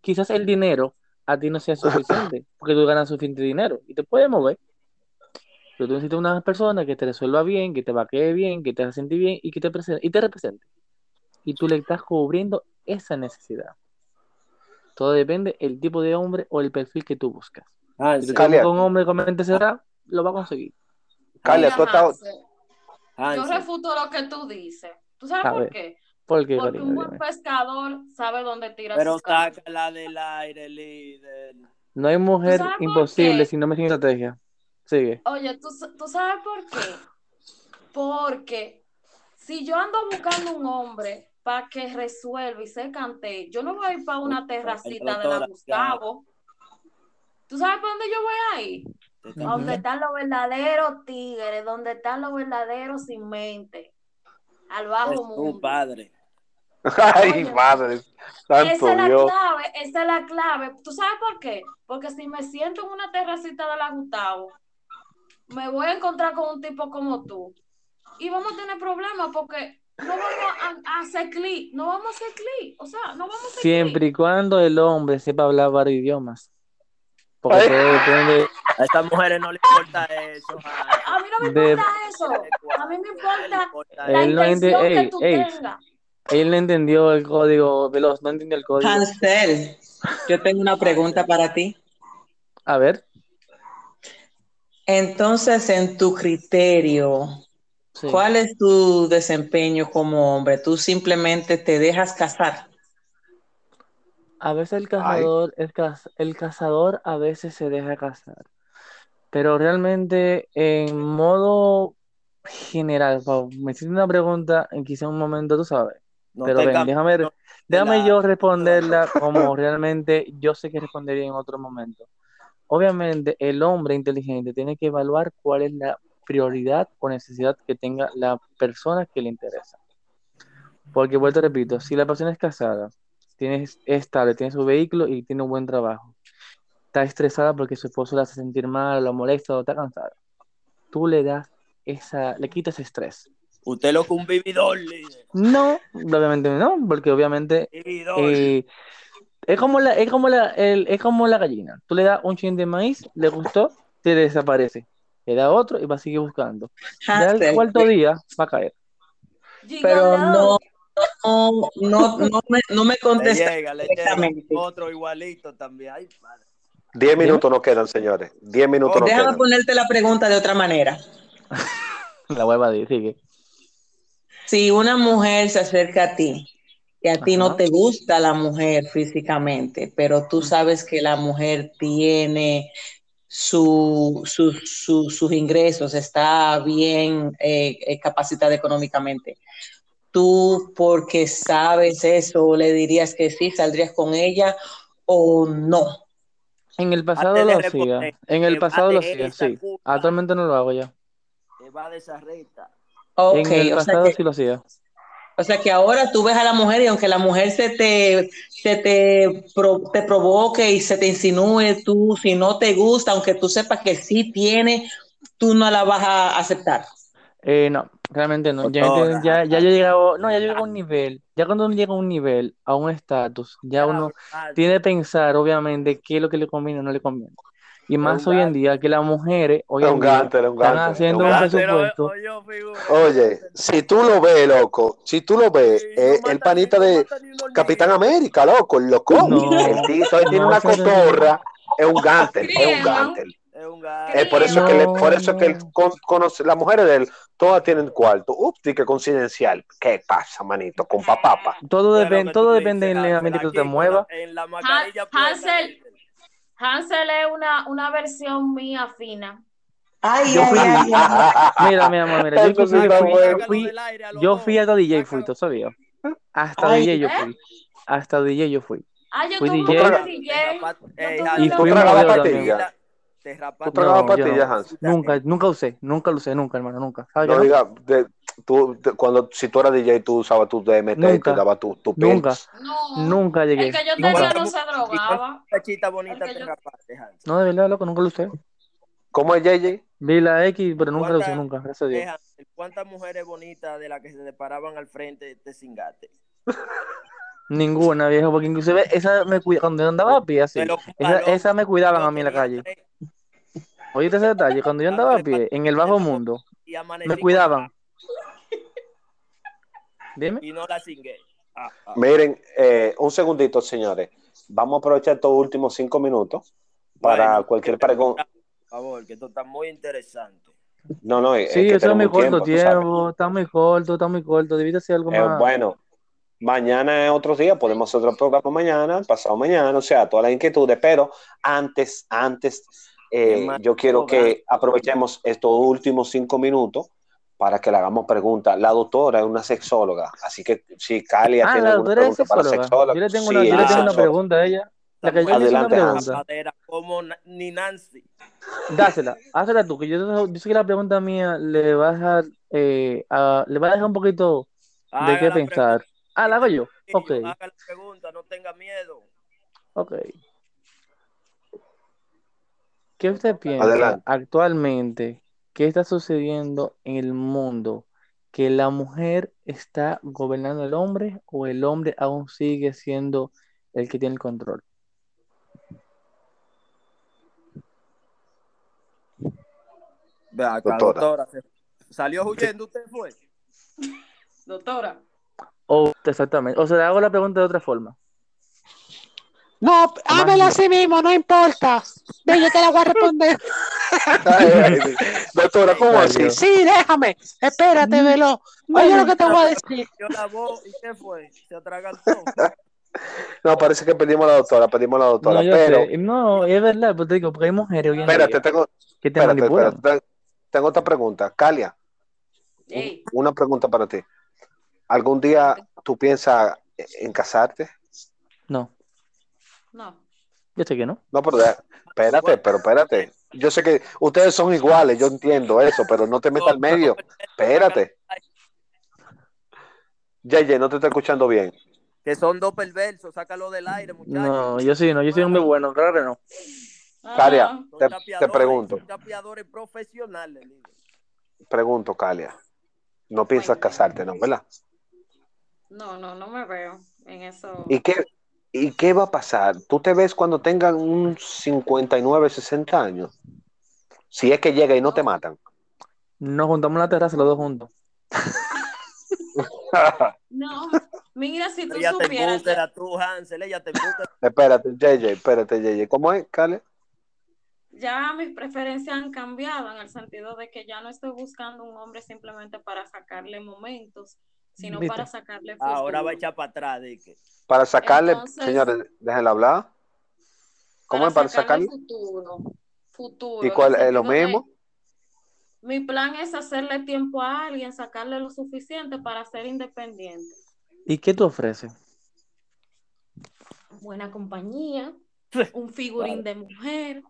Quizás el dinero a ti no sea suficiente, porque tú ganas suficiente dinero y te puedes mover. Pero tú necesitas una persona que te resuelva bien, que te vaquee bien, que te haga sentir bien y que te presente, y te represente. Y tú le estás cubriendo esa necesidad. Todo depende el tipo de hombre o el perfil que tú buscas. Ah, Si sí. un hombre con mente cerrada, lo va a conseguir. Calia, tú estás... Hansel, yo refuto lo que tú dices. ¿Tú sabes A por ver, qué? ¿por qué, Porque cariño? un buen Dime. pescador sabe dónde tira Pero sus carros. sácala del aire, líder. No hay mujer imposible si no me tiene estrategia. Sigue. Oye, ¿tú, ¿tú sabes por qué? Porque si yo ando buscando un hombre para que resuelva y se cante, yo no voy a ir para una terracita de la Gustavo. ¿Tú sabes para dónde yo voy a ir? A donde están los verdaderos tigres, donde están los verdaderos sin mente. Al Es bajo tu mundo. padre. Ay, Oye, madre, santo Esa es la Dios. clave, esa es la clave. ¿Tú sabes por qué? Porque si me siento en una terracita de la Gustavo, me voy a encontrar con un tipo como tú. Y vamos a tener problemas porque no vamos a, a hacer clic, no vamos a hacer clic. O sea, no vamos a hacer Siempre y cuando el hombre sepa hablar varios idiomas. Porque todo depende. A estas mujeres no les importa eso. A mí no me De- importa eso. A mí me importa la Él no ente- intención que ey, tú ey. tengas. Él no entendió el código veloz, no entendió el código. Hansel, yo tengo una pregunta para ti. A ver, Entonces, en tu criterio, sí. ¿cuál es tu desempeño como hombre? ¿Tú simplemente te dejas casar? A veces el cazador, el, caz- el cazador a veces se deja cazar. Pero realmente, en modo general, Pau, me hiciste una pregunta en quizá un momento, tú sabes. No Pero te ven, déjame, no- déjame la- yo responderla como realmente yo sé que respondería en otro momento. Obviamente, el hombre inteligente tiene que evaluar cuál es la prioridad o necesidad que tenga la persona que le interesa. Porque, vuelto repito, si la persona es casada, tiene, es estable, tiene su vehículo y tiene un buen trabajo, está estresada porque su esposo la hace sentir mal, la molesta o está cansada, tú le das esa, le quitas estrés. Usted lo que un vividor, líder. No, obviamente no, porque obviamente eh, es como la, es como la, el- es como la gallina. Tú le das un chin de maíz, le gustó, te desaparece. Le da otro y va a seguir buscando. Ya el cuarto día va a caer. pero no, no, no, no me, no me Le llega, le llega otro igualito también. Ay, padre. Diez minutos nos quedan, señores. Diez minutos nos Déjame quedan. ponerte la pregunta de otra manera. La vuelva a decir, sigue. Si una mujer se acerca a ti y a ti Ajá. no te gusta la mujer físicamente, pero tú sabes que la mujer tiene su, su- su- sus ingresos, está bien eh, eh, capacitada económicamente, tú porque sabes eso, le dirías que sí, saldrías con ella o no. En el pasado lo hacía. En el pasado lo hacía, sí. Actualmente no lo hago ya. Te va de esa recta. Ok, En el o sea pasado que- sí lo hacía. O sea que ahora tú ves a la mujer y aunque la mujer se te, se te, pro- te provoque y se te insinúe, tú si no te gusta, aunque tú sepas que sí tiene, tú no la vas a aceptar. Eh, no, realmente no. Ya, ya, ya yo he llegado, no, ya yo llego a un nivel, ya cuando uno llega a un nivel, a un estatus, ya uno Hansel. tiene que pensar, obviamente, qué es lo que le conviene o no le conviene. Y más hoy en día, que las mujeres, hoy Es en un día, gante, es un están gante, haciendo es un gante. presupuesto. Oye, si tú lo ves, loco, si tú lo ves, eh, el panita de Capitán América, loco, el loco. No, el tío tiene no, una no es cotorra, es un gante, es un Criegan. gante. Es un gato. Es por eso que, le- por eso No. que él con- conoce, las mujeres de él, todas tienen cuarto. Ups, que coincidencial. ¿Qué pasa, manito? Con papá. Todo depende, todo depende dices, de la Hansel, mente que tú te muevas. En la mascarilla Hansel. Hansel es una, una versión mía fina. Ay, Yo fui- ay, ay. Mira, mi amor, mira, yo está fui, bueno. fui- yo fui hasta DJ fui, ¿tú sabías? Hasta Ay. DJ yo ¿Eh? fui. Hasta DJ yo fui. Ah, yo Fui DJ. un DJ. Yo Hansen, Y un fui también. Te ¿Tú rapaste. tragabas No, yo pastillas, no. Hans? Nunca, nunca usé, nunca lo usé, nunca, hermano, nunca. ¿Sabes No que no? diga, de- tú, cuando, si tú eras DJ, tú usabas tu DMT, Nunca. te dabas tu, tu Nunca. No. nunca llegué. El que yo Nunca. tenía no se drogaba. Cachita bonita te yo- rapaste. No, de verdad, loco, nunca lo usé. ¿Cómo es, JJ? Vi la X, pero nunca lo usé, ¿Cuántas- nunca, gracias a Dios. Eh, ¿Cuántas mujeres bonitas de las que se te paraban al frente te cingate? Ninguna, viejo, porque inclusive esa me cuida, cuando yo andaba a pie así, Pero, esa, esa me cuidaban a mí en la calle. Oíste ese detalle, cuando yo andaba a pie, en el bajo mundo, Y me cuidaban. Dime. y no la cingué. Ah, ah. Miren, eh, un segundito, señores. Vamos a aprovechar estos últimos cinco minutos para Bueno, cualquier pregunta. Por favor, que esto está muy interesante. No, no, es Sí, que eso es tenemos muy corto tiempo, está muy corto, está muy corto, debiste hacer algo Eh, más. bueno, mañana es otro día, podemos hacer otro programa mañana, pasado mañana, o sea, todas las inquietudes, pero antes, antes, eh, yo quiero que aprovechemos estos últimos cinco minutos para que le hagamos preguntas. La doctora es una sexóloga, así que si Calia Ah, tiene la alguna pregunta para sexóloga. Yo le tengo sí, una, yo ella le tengo una pregunta a ella. La que yo le una Adelante, pregunta. Como ni Nancy. Dásela, hazla tú, que yo, yo sé que la pregunta mía le va a dejar, eh, a- le va a dejar un poquito de Haga qué la pensar. Ah, la hago yo. Ok, Haga la pregunta, no tenga miedo. ok. ¿Qué usted piensa Adelante. actualmente? ¿Qué está sucediendo en el mundo? ¿Que la mujer está gobernando al hombre o el hombre aún sigue siendo el que tiene el control? Acá, Doctora. doctora. ¿Salió huyendo usted fue? Doctora. O, exactamente. O sea, le hago la pregunta de otra forma. No, hámelo así mismo, no importa. Ve, yo te la voy a responder. Ay, ay, doctora, ¿cómo así? Sí, déjame. Espérate, velo. Oye lo que te voy a decir. Yo la voz y qué fue? Se atragantó. No, parece que pedimos a la doctora, pedimos a la doctora, No, pero sé. No, es verdad, pero te digo, porque hay mujeres hoy en espérate, día tengo, que te espérate, espérate, te- tengo otra pregunta. Calia, una pregunta para ti. ¿Algún día tú piensas en casarte? No, no. yo sé que no. No, pero espérate, pero espérate. Yo sé que ustedes son iguales, yo entiendo eso, pero no te metas al medio. Espérate. Yeye, no te estoy escuchando bien. Que son dos perversos, sácalo del aire, muchachos. No, yo sí, no, yo soy un muy bueno, claro que no. Calia, Ah, te, te pregunto, profesionales. pregunto, Calia. No piensas casarte, ¿no? ¿Verdad? no, no, no me veo en eso. ¿Y qué, ¿Y qué va a pasar? ¿Tú te ves cuando tengan un 59, 60 años? Si es que llega y no te matan. Nos juntamos en la terraza los dos juntos. No, mira, si tú Ella te supieras. embúsqueda tú, Hansel, ella te espérate, JJ, espérate, JJ. ¿Cómo es, Calia? Ya mis preferencias han cambiado en el sentido de que ya no estoy buscando un hombre simplemente para sacarle momentos, sino ¿Viste? para sacarle futuro. Ahora va a echar para atrás, de que. Para sacarle, Entonces- señores, déjenla hablar. ¿Cómo es para sacarle? futuro. Futuro. ¿Y cuál es lo sentido de- mismo? Mi plan es hacerle tiempo a alguien, sacarle lo suficiente para ser independiente. ¿Y qué tú ofreces? Buena compañía, un figurín de mujer,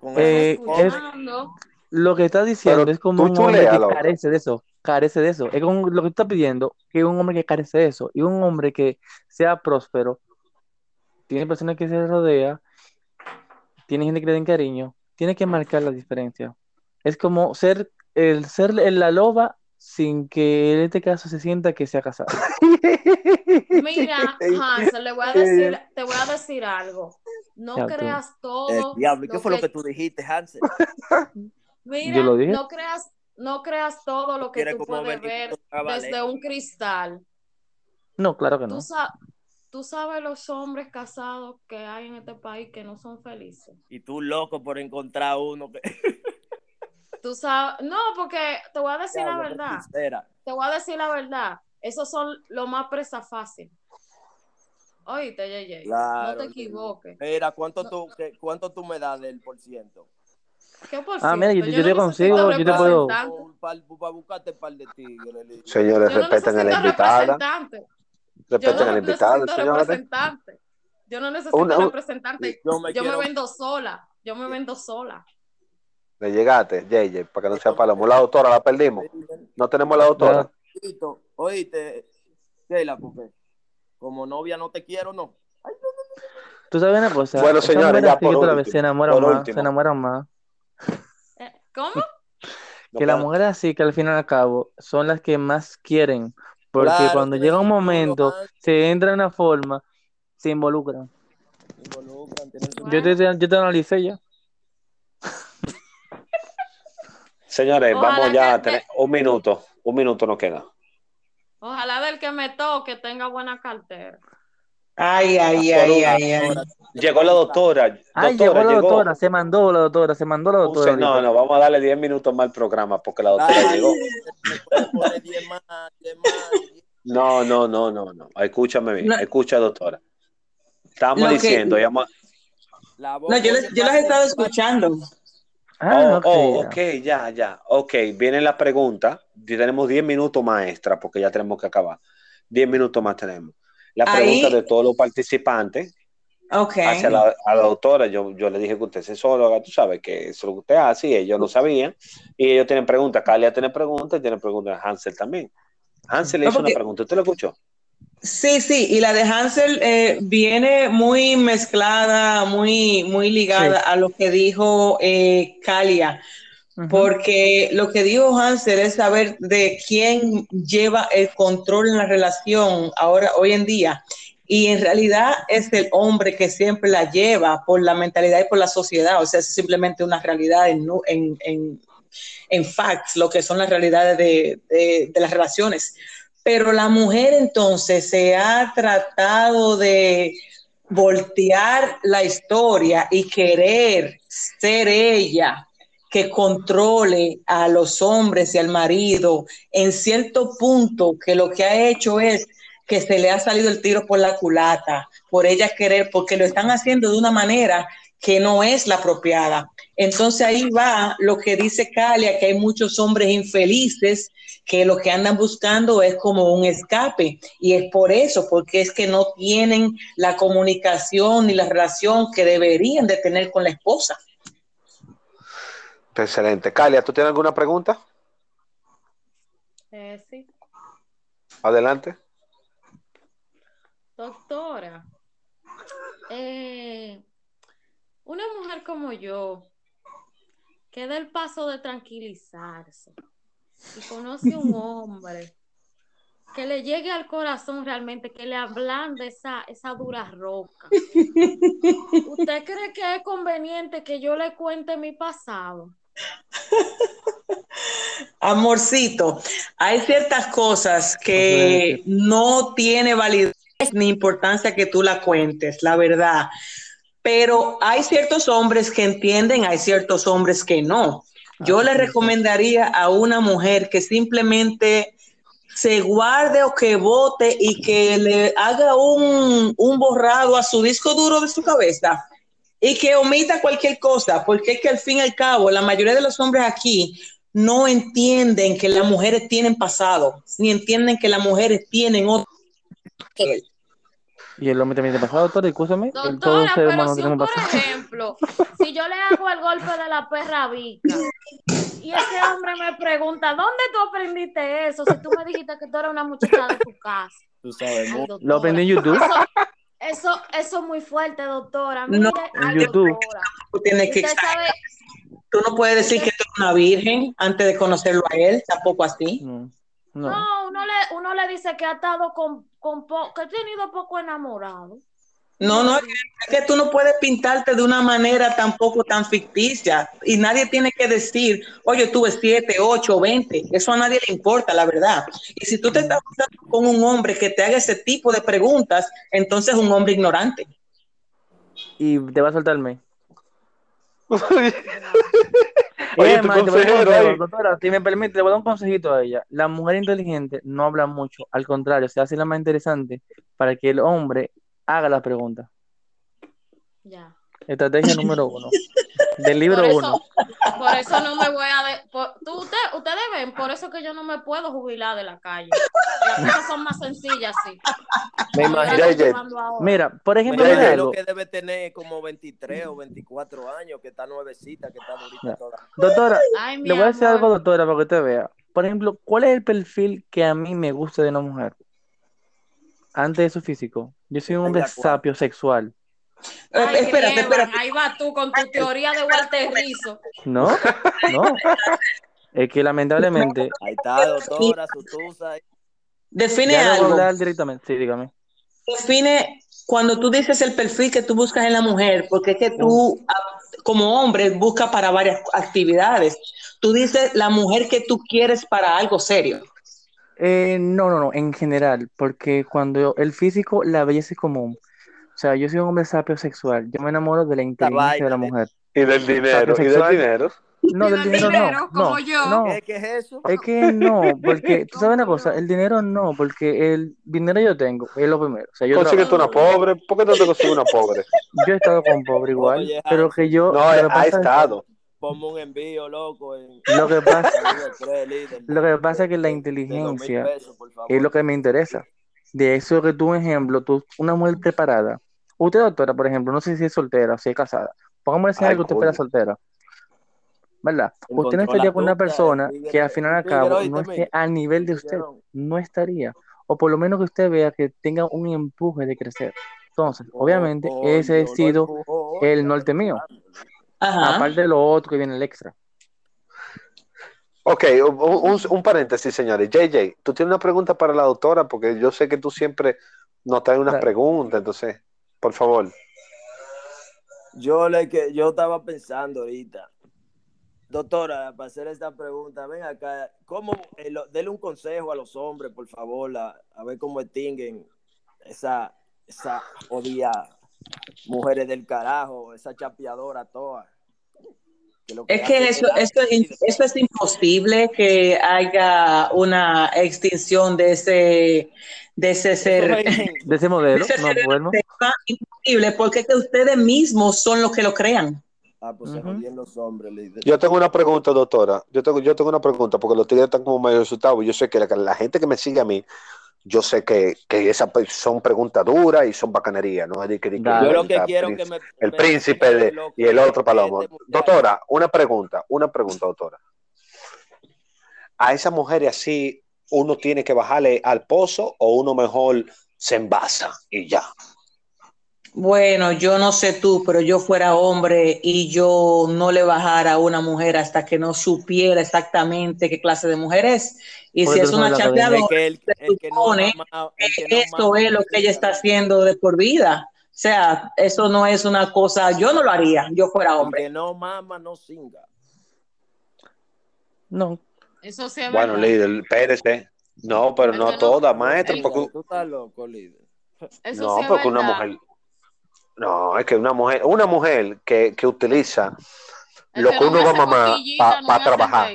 Con Eh, es- escuchando. Lo que estás diciendo Pero es como un hombre que carece de eso, carece de eso. Es como lo que tú estás pidiendo, que un hombre que carece de eso, y un hombre que sea próspero, tiene personas que se rodea, tiene gente que le den cariño, tiene que marcar la diferencia. Es como ser el ser en la loba sin que en este caso se sienta que se ha casado. Mira, Hansel, le voy a decir, te voy a decir algo. No Ya tú. creas Eh, todo. diablo, ¿y qué lo fue lo que- que tú dijiste, Hansel? Mira, Yo lo dije. no creas, no creas todo lo que tú puedes ver desde un cristal. No, claro que no. Tú, sa- tú sabes los hombres casados que hay en este país que no son felices. Y tú loco por encontrar uno que. Tú sabes, no, porque te voy a decir la verdad. sincera. Te voy a decir la verdad. Esos son lo más presa fácil. Oíste, Yeye. Claro, no te equivoques. Mira, ¿cuánto, No. tú, qué- ¿cuánto tú me das del por ciento? ¿Qué por Ah, mira, yo, te no consigo, yo te puedo. representante. Para buscarte un par de tigres. Lili. Señores, Yo no respeten a la invitada. Respeten a no la invitada, necesito señores. representante. Yo no necesito Una- un- representante. Yo me Yo me quiero- vendo sola. Yo me vendo sola. Le llegaste, JJ, para que no sea palomo. La doctora la perdimos. No tenemos la doctora. Listo. Oíste, Keila, porque como novia no te quiero, no. Tú sabes una cosa. Bueno, señores, ya por se enamoran por más, último. se enamoran más. ¿Cómo? Que las mujeres así que al fin y al cabo son las que más quieren. Porque Claro, cuando llega un momento, se entra en una forma, se involucran. Yo te, yo te analicé ya. Señores, Ojalá vamos ya a tener un minuto. Un minuto nos queda. Ojalá del que me toque tenga buena cartera. Ay, ay, ay, ay, ay. Llegó la doctora. Ay, doctora, llegó la doctora, se mandó la doctora, se mandó la doctora. se- no, no, vamos a darle 10 minutos más al programa porque la doctora Ay, llegó. me puede poner 10 más, 10 más. No, no, no, no, no. Escúchame bien, No. escucha, doctora. Estamos que- diciendo, La No, yo, les- yo las he estado escuchando. Ah, oh, oh, ok. ok, ya, ya. Ok, viene la pregunta. Tenemos 10 minutos más extra porque ya tenemos que acabar. 10 minutos más tenemos. La Ahí- pregunta de todos los participantes Ok. hacia la, a la doctora. Yo, yo le dije que usted es sexóloga, tú sabes que eso es lo que usted hace y ellos no sabían. Y ellos tienen preguntas. Calia tiene preguntas y tiene preguntas Hansel también. Hansel le No, hizo porque- una pregunta. ¿Usted lo escuchó? Sí, sí, y la de Hansel eh, viene muy mezclada, muy, muy ligada Sí. a lo que dijo eh, Kalia, Porque lo que dijo Hansel es saber de quién lleva el control en la relación ahora, hoy en día. Y en realidad es el hombre que siempre la lleva por la mentalidad y por la sociedad. O sea, es simplemente una realidad en, en, en, en facts, lo que son las realidades de, de- de las relaciones. Pero la mujer entonces se ha tratado de voltear la historia y querer ser ella que controle a los hombres y al marido en cierto punto que lo que ha hecho es que se le ha salido el tiro por la culata, por ella querer, porque lo están haciendo de una manera que no es la apropiada. Entonces ahí va lo que dice Calia, que hay muchos hombres infelices que lo que andan buscando es como un escape. Y es por eso, porque es que no tienen la comunicación ni la relación que deberían de tener con la esposa. Excelente. Calia, ¿tú tienes alguna pregunta? Eh, sí. Adelante. Doctora, eh, una mujer como yo, que da el paso de tranquilizarse y conoce a un hombre que le llegue al corazón realmente, que le ablande esa, esa dura roca. ¿Usted cree que es conveniente que yo le cuente mi pasado? Amorcito, hay ciertas cosas que no tiene validez ni importancia que tú la cuentes, la verdad. Pero hay ciertos hombres que entienden, hay ciertos hombres que no. Yo le recomendaría a una mujer que simplemente se guarde o que vote y que le haga un, un borrado a su disco duro de su cabeza y que omita cualquier cosa, porque es que al fin y al cabo la mayoría de los hombres aquí no entienden que las mujeres tienen pasado, ni entienden que las mujeres tienen otro. Y el hombre también te pasado, doctor. Todos Doctora, ser pero humanos si tenemos por pasado. ejemplo, si yo le hago el golpe de la perra vica y ese hombre me pregunta, ¿dónde tú aprendiste eso? Si tú me dijiste que tú eras una muchacha de tu casa. Tú sabes, Ay, doctora. Lo aprendí en YouTube. Eso, eso, eso es muy fuerte, doctora. Mire, No, en YouTube. doctora. Tú tienes que sabe, Tú no puedes decir que tú eres una virgen antes de conocerlo a él, tampoco así. No, no. no, uno le, uno le dice que ha estado con, con po- que ha tenido poco enamorado. No, no, es que tú no puedes pintarte de una manera tampoco tan ficticia y nadie tiene que decir, oye, tuve siete, ocho, veinte, eso a nadie le importa, la verdad. Y si tú te estás juntando con un hombre que te haga ese tipo de preguntas, entonces es un hombre ignorante. Y te va a soltarme. Oye, tu man, te voy a dar un consejero consejo, ahí. doctora, si me permite, le voy a dar un consejito a ella. La mujer inteligente no habla mucho, al contrario, se hace la más interesante para que el hombre haga las preguntas. Ya. Estrategia número uno. Del libro por eso, uno. Por eso no me voy a... De, por, tú, usted, ustedes ven, por eso que yo no me puedo jubilar de la calle. Las cosas son más sencillas, sí. Me imagino. Mira, por ejemplo, mira imagino algo. que debe tener como 23 o 24 años, que está nuevecita, que está bonita toda. Doctora, Ay, le voy a decir algo, doctora, para que usted vea. Por ejemplo, ¿cuál es el perfil que a mí me gusta de una mujer? Antes de su físico. Yo soy un hombre sapio sexual. Ay, espérate, espérate. Ahí va tú con tu teoría de Walter Rizzo. No, no. Es que lamentablemente. Ahí está, doctora, su tusa. Define Ya le voy a algo. hablar directamente. Sí, dígame. Define cuando tú dices el perfil que tú buscas en la mujer, porque es que tú, ah, como hombre, buscas para varias actividades. Tú dices la mujer que tú quieres para algo serio. Eh, no, no, no, en general, porque cuando yo- el físico, la belleza es común. O sea, yo soy un hombre sapio sexual. Yo me enamoro de la inteligencia de la mujer. Y del dinero, y del dinero. No, del dinero no. No, no. ¿Qué, qué es eso? Es que no, porque tú sabes una cosa, el dinero no, porque el dinero yo tengo, es lo primero. O sea, yo, Consíguete trabajo. una pobre. ¿Por qué no te consigues una pobre? yo he estado con pobre igual, Oye, pero que yo No, lo que ha pasa es- estado. Ponme un envío, loco. En... Lo que pasa-. Lo que pasa es que la inteligencia pesos, es lo que me interesa. De eso que tú, ejemplo, tú, una mujer preparada. Usted, doctora, por ejemplo, no sé si es soltera o si es casada. Pongamos el escenario que usted fuera soltera. ¿Verdad? Usted no estaría con una persona tigre- que al final al cabo no esté al nivel de usted. No estaría. O por lo menos que usted vea que tenga un empuje de crecer. Entonces, Oh, obviamente, ese ha sido el norte mío. Ajá. Aparte de lo otro que viene el extra. Ok, un, un- un paréntesis, señores. JJ, tú tienes una pregunta para la doctora, porque yo sé que tú siempre nos traes unas preguntas, entonces, por favor. Yo le que yo estaba pensando ahorita, doctora, para hacer esta pregunta, ven acá, ¿cómo el- dele un consejo a los hombres, por favor, a, a ver cómo extinguen esa esa jodida mujeres del carajo, esa chapeadora toda. Que lo Es que eso, dar- eso, es, eso es imposible que haya una extinción de ese, de ese ser. De ese modelo, de ese no ser bueno. sexual imposible, porque es que ustedes mismos son los que lo crean. Ah, pues se jodían los hombres, líder. Yo tengo una pregunta, doctora. Yo tengo, yo tengo una pregunta, porque los tigres están como medio asustados. Yo sé que la, la gente que me sigue a mí, yo sé que, que esas son preguntas duras y son bacanerías, ¿no? Es que- de que Yo lo que el quiero príncipe- que me- El me príncipe de- y el otro palomo. este Doctora, una pregunta, una pregunta, doctora. A esas mujeres así, ¿uno tiene que bajarle al pozo o uno mejor se envasa y ya? Bueno, yo no sé tú, pero yo fuera hombre y yo no le bajara a una mujer hasta que no supiera exactamente qué clase de mujer es. Y si es una que el, el que no ha supone mamado- el que no que eso mama es lo que ella está haciendo de por vida. O sea, eso no es una cosa, yo no lo haría, yo fuera hombre. que no mama no singa. No. Eso sí es Bueno, verdad. líder, espérese. No, pero no todas, maestro, porque Tú estás loco, líder. Eso no, porque una mujer, no, es que una mujer, una mujer que, que utiliza lo que que no uno va a mamar para trabajar.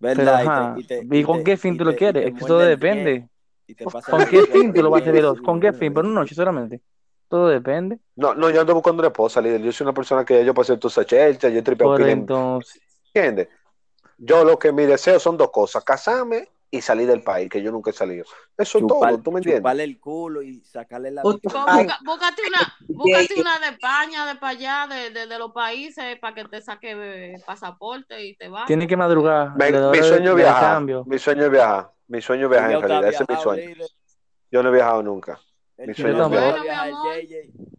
Pero, ¿Verdad? Y te- ajá. y te- ¿Y y con qué fin tú lo quieres? Es que todo depende. pie y te pasa ¿Con qué fin tú lo vas a dos? ¿Con qué fin? Por una noche solamente. Todo depende. No, no, yo ando buscando una esposa, líder. Yo soy una persona que yo pasé tu sachelcha, yo tripeo Por entonces. ¿entiendes? Yo lo que mi deseo son dos cosas, casarme y salir del país, que yo nunca he salido. Eso es Chupar- todo, ¿tú me entiendes? Chuparle el culo y sacarle la. Busca- Búscate una, búscate una de España, de para allá, de, de, de los países, para que te saque eh, pasaporte y te vayas. Tiene que madrugar. Me- mi sueño es viajar, mi sueño es viajar, mi sueño es viajar en realidad, ese es mi sueño. Yo no he viajado nunca. el Mi sueño es viajar. puede Bueno, mi viajar, amor.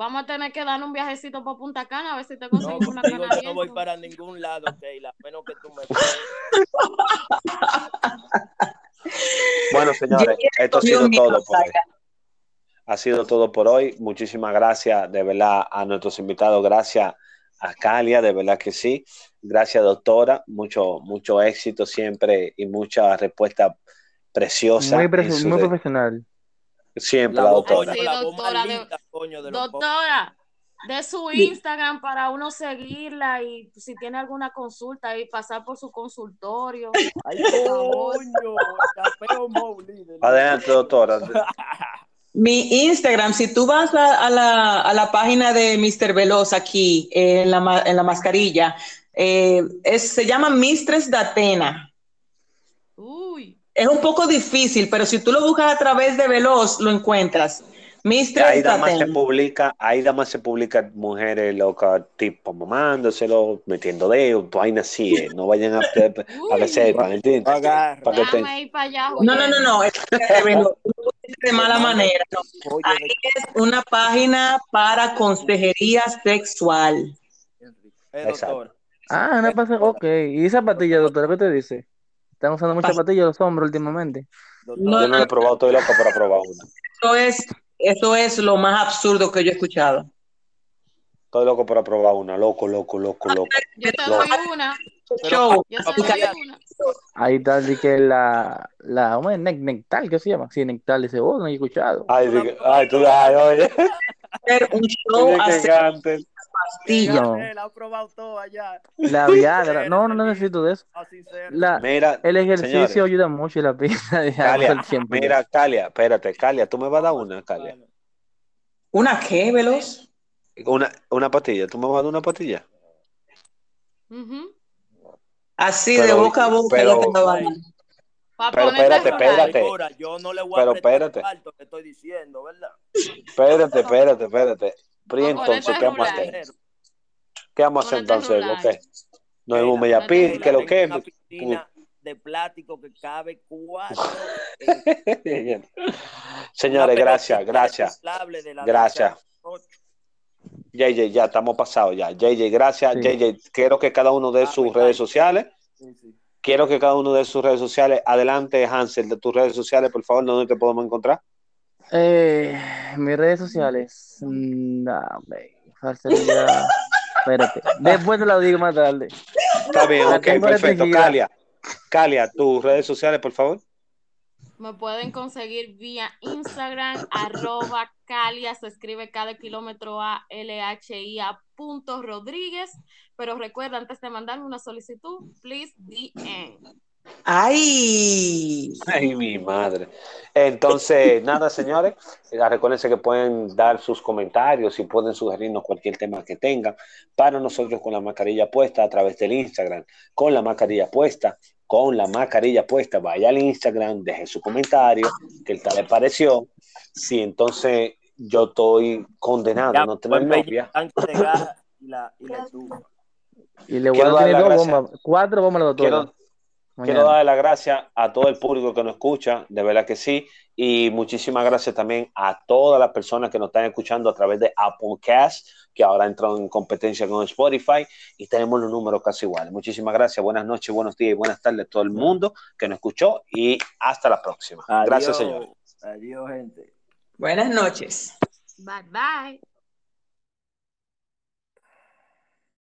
Vamos a tener que dar un viajecito por Punta Cana, a ver si te No, conseguimos una contigo yo no voy para ningún lado, Keila, menos que tú me Bueno, señores, esto ha sido todo por hoy. Ha sido todo por hoy. Muchísimas gracias de verdad a nuestros invitados. Gracias a Calia, de verdad que sí. Gracias, doctora. Mucho, mucho éxito siempre y mucha respuesta preciosa. Muy, su muy de- profesional. Siempre La la doctora. Sí, la doctora, de- linda, coño, de los Doctora, de su Instagram para uno seguirla y si tiene alguna consulta y pasar por su consultorio. Ay, coño. Adelante, doctora. Mi Instagram, si tú vas a, la, página de Mr. Veloz aquí en la, en la mascarilla, eh, se llama Mistress Datena. Es un poco difícil, pero si tú lo buscas a través de Veloz, lo encuentras. Mistress ahí más se publica, ahí más se publica mujeres locas, tipo mamándoselo, metiendo dedos, vainas así, eh. no vayan a, a, que sepan, ¿entiendes? Para que No, no, no, no, de mala manera. Ahí es una página para consejería sexual. Exacto. Ah, una pasa, ok. ¿Y esa patilla, doctora, qué te dice? Están usando muchas patillas los hombres últimamente. No, yo no, he probado, estoy loco para probar una. Eso es, eso es lo más absurdo que yo he escuchado. Estoy loco para probar una, loco, loco, loco, loco. Yo te doy una. Show. Yo te doy una. Ahí está, de que la, la, ¿cómo es? Nectal, ¿qué se llama? Sí, Nectal, dice, oh, no he escuchado. Ay, de, ay, tú, ay, oye. Un show hacer. La ha probado todo allá. La Viagra. No, no necesito de eso. La, mira, el ejercicio ayuda mucho y la pista de Calia, Mira, Calia, espérate, Calia, tú me vas a dar una, Calia. ¿Una qué, Veloz? Una, una pastilla, ¿tú me vas a dar una pastilla? Así, de boca a boca. Pero, pero espérate, espérate. Yo no le voy a pero espérate. Alto que estoy diciendo, ¿verdad? Espérate, espérate, espérate. Pero entonces, ¿qué vamos a hacer? ¿Qué vamos a hacer entonces? ¿Lo No es un Mediapil, que lo que Una piscina de plástico que cabe cuatro. Señores, gracias, gracias. Gracias. JJ, ya estamos pasados ya. JJ, gracias. JJ, quiero que cada uno de ah, sus redes sociales. Quiero que cada uno de sus redes sociales. Adelante, Hansel, de tus redes sociales, por favor, ¿dónde te podemos encontrar? Eh, mis redes sociales. No, Espérate. Después te lo digo más tarde. Está bien, ok, perfecto. Calia. Calia, tus redes sociales, por favor. Me pueden conseguir vía Instagram, arroba Calia, se escribe cada kilómetro a LHIA punto Rodríguez. Pero recuerda, antes de mandarme una solicitud, please DM. ¡Ay! ¡Ay, mi madre! Entonces, nada, señores, recuérdense que pueden dar sus comentarios y pueden sugerirnos cualquier tema que tengan para nosotros con la mascarilla puesta a través del Instagram, con la mascarilla puesta, con la mascarilla puesta, vaya al Instagram, deje su comentario, que tal le pareció. Si entonces yo estoy condenado a no tener novia. Y, la, y, y le voy a dar dos bombas, cuatro bombas a la doctora. Quiero darle las gracias a todo el público que nos escucha, de verdad que sí, y muchísimas gracias también a todas las personas que nos están escuchando a través de Apple Cast, que ahora entrado en competencia con Spotify y tenemos los números casi iguales. Muchísimas gracias, buenas noches, buenos días y buenas tardes a todo el mundo que nos escuchó y hasta la próxima. gracias, señor. Adiós, gente. Buenas noches. Bye bye.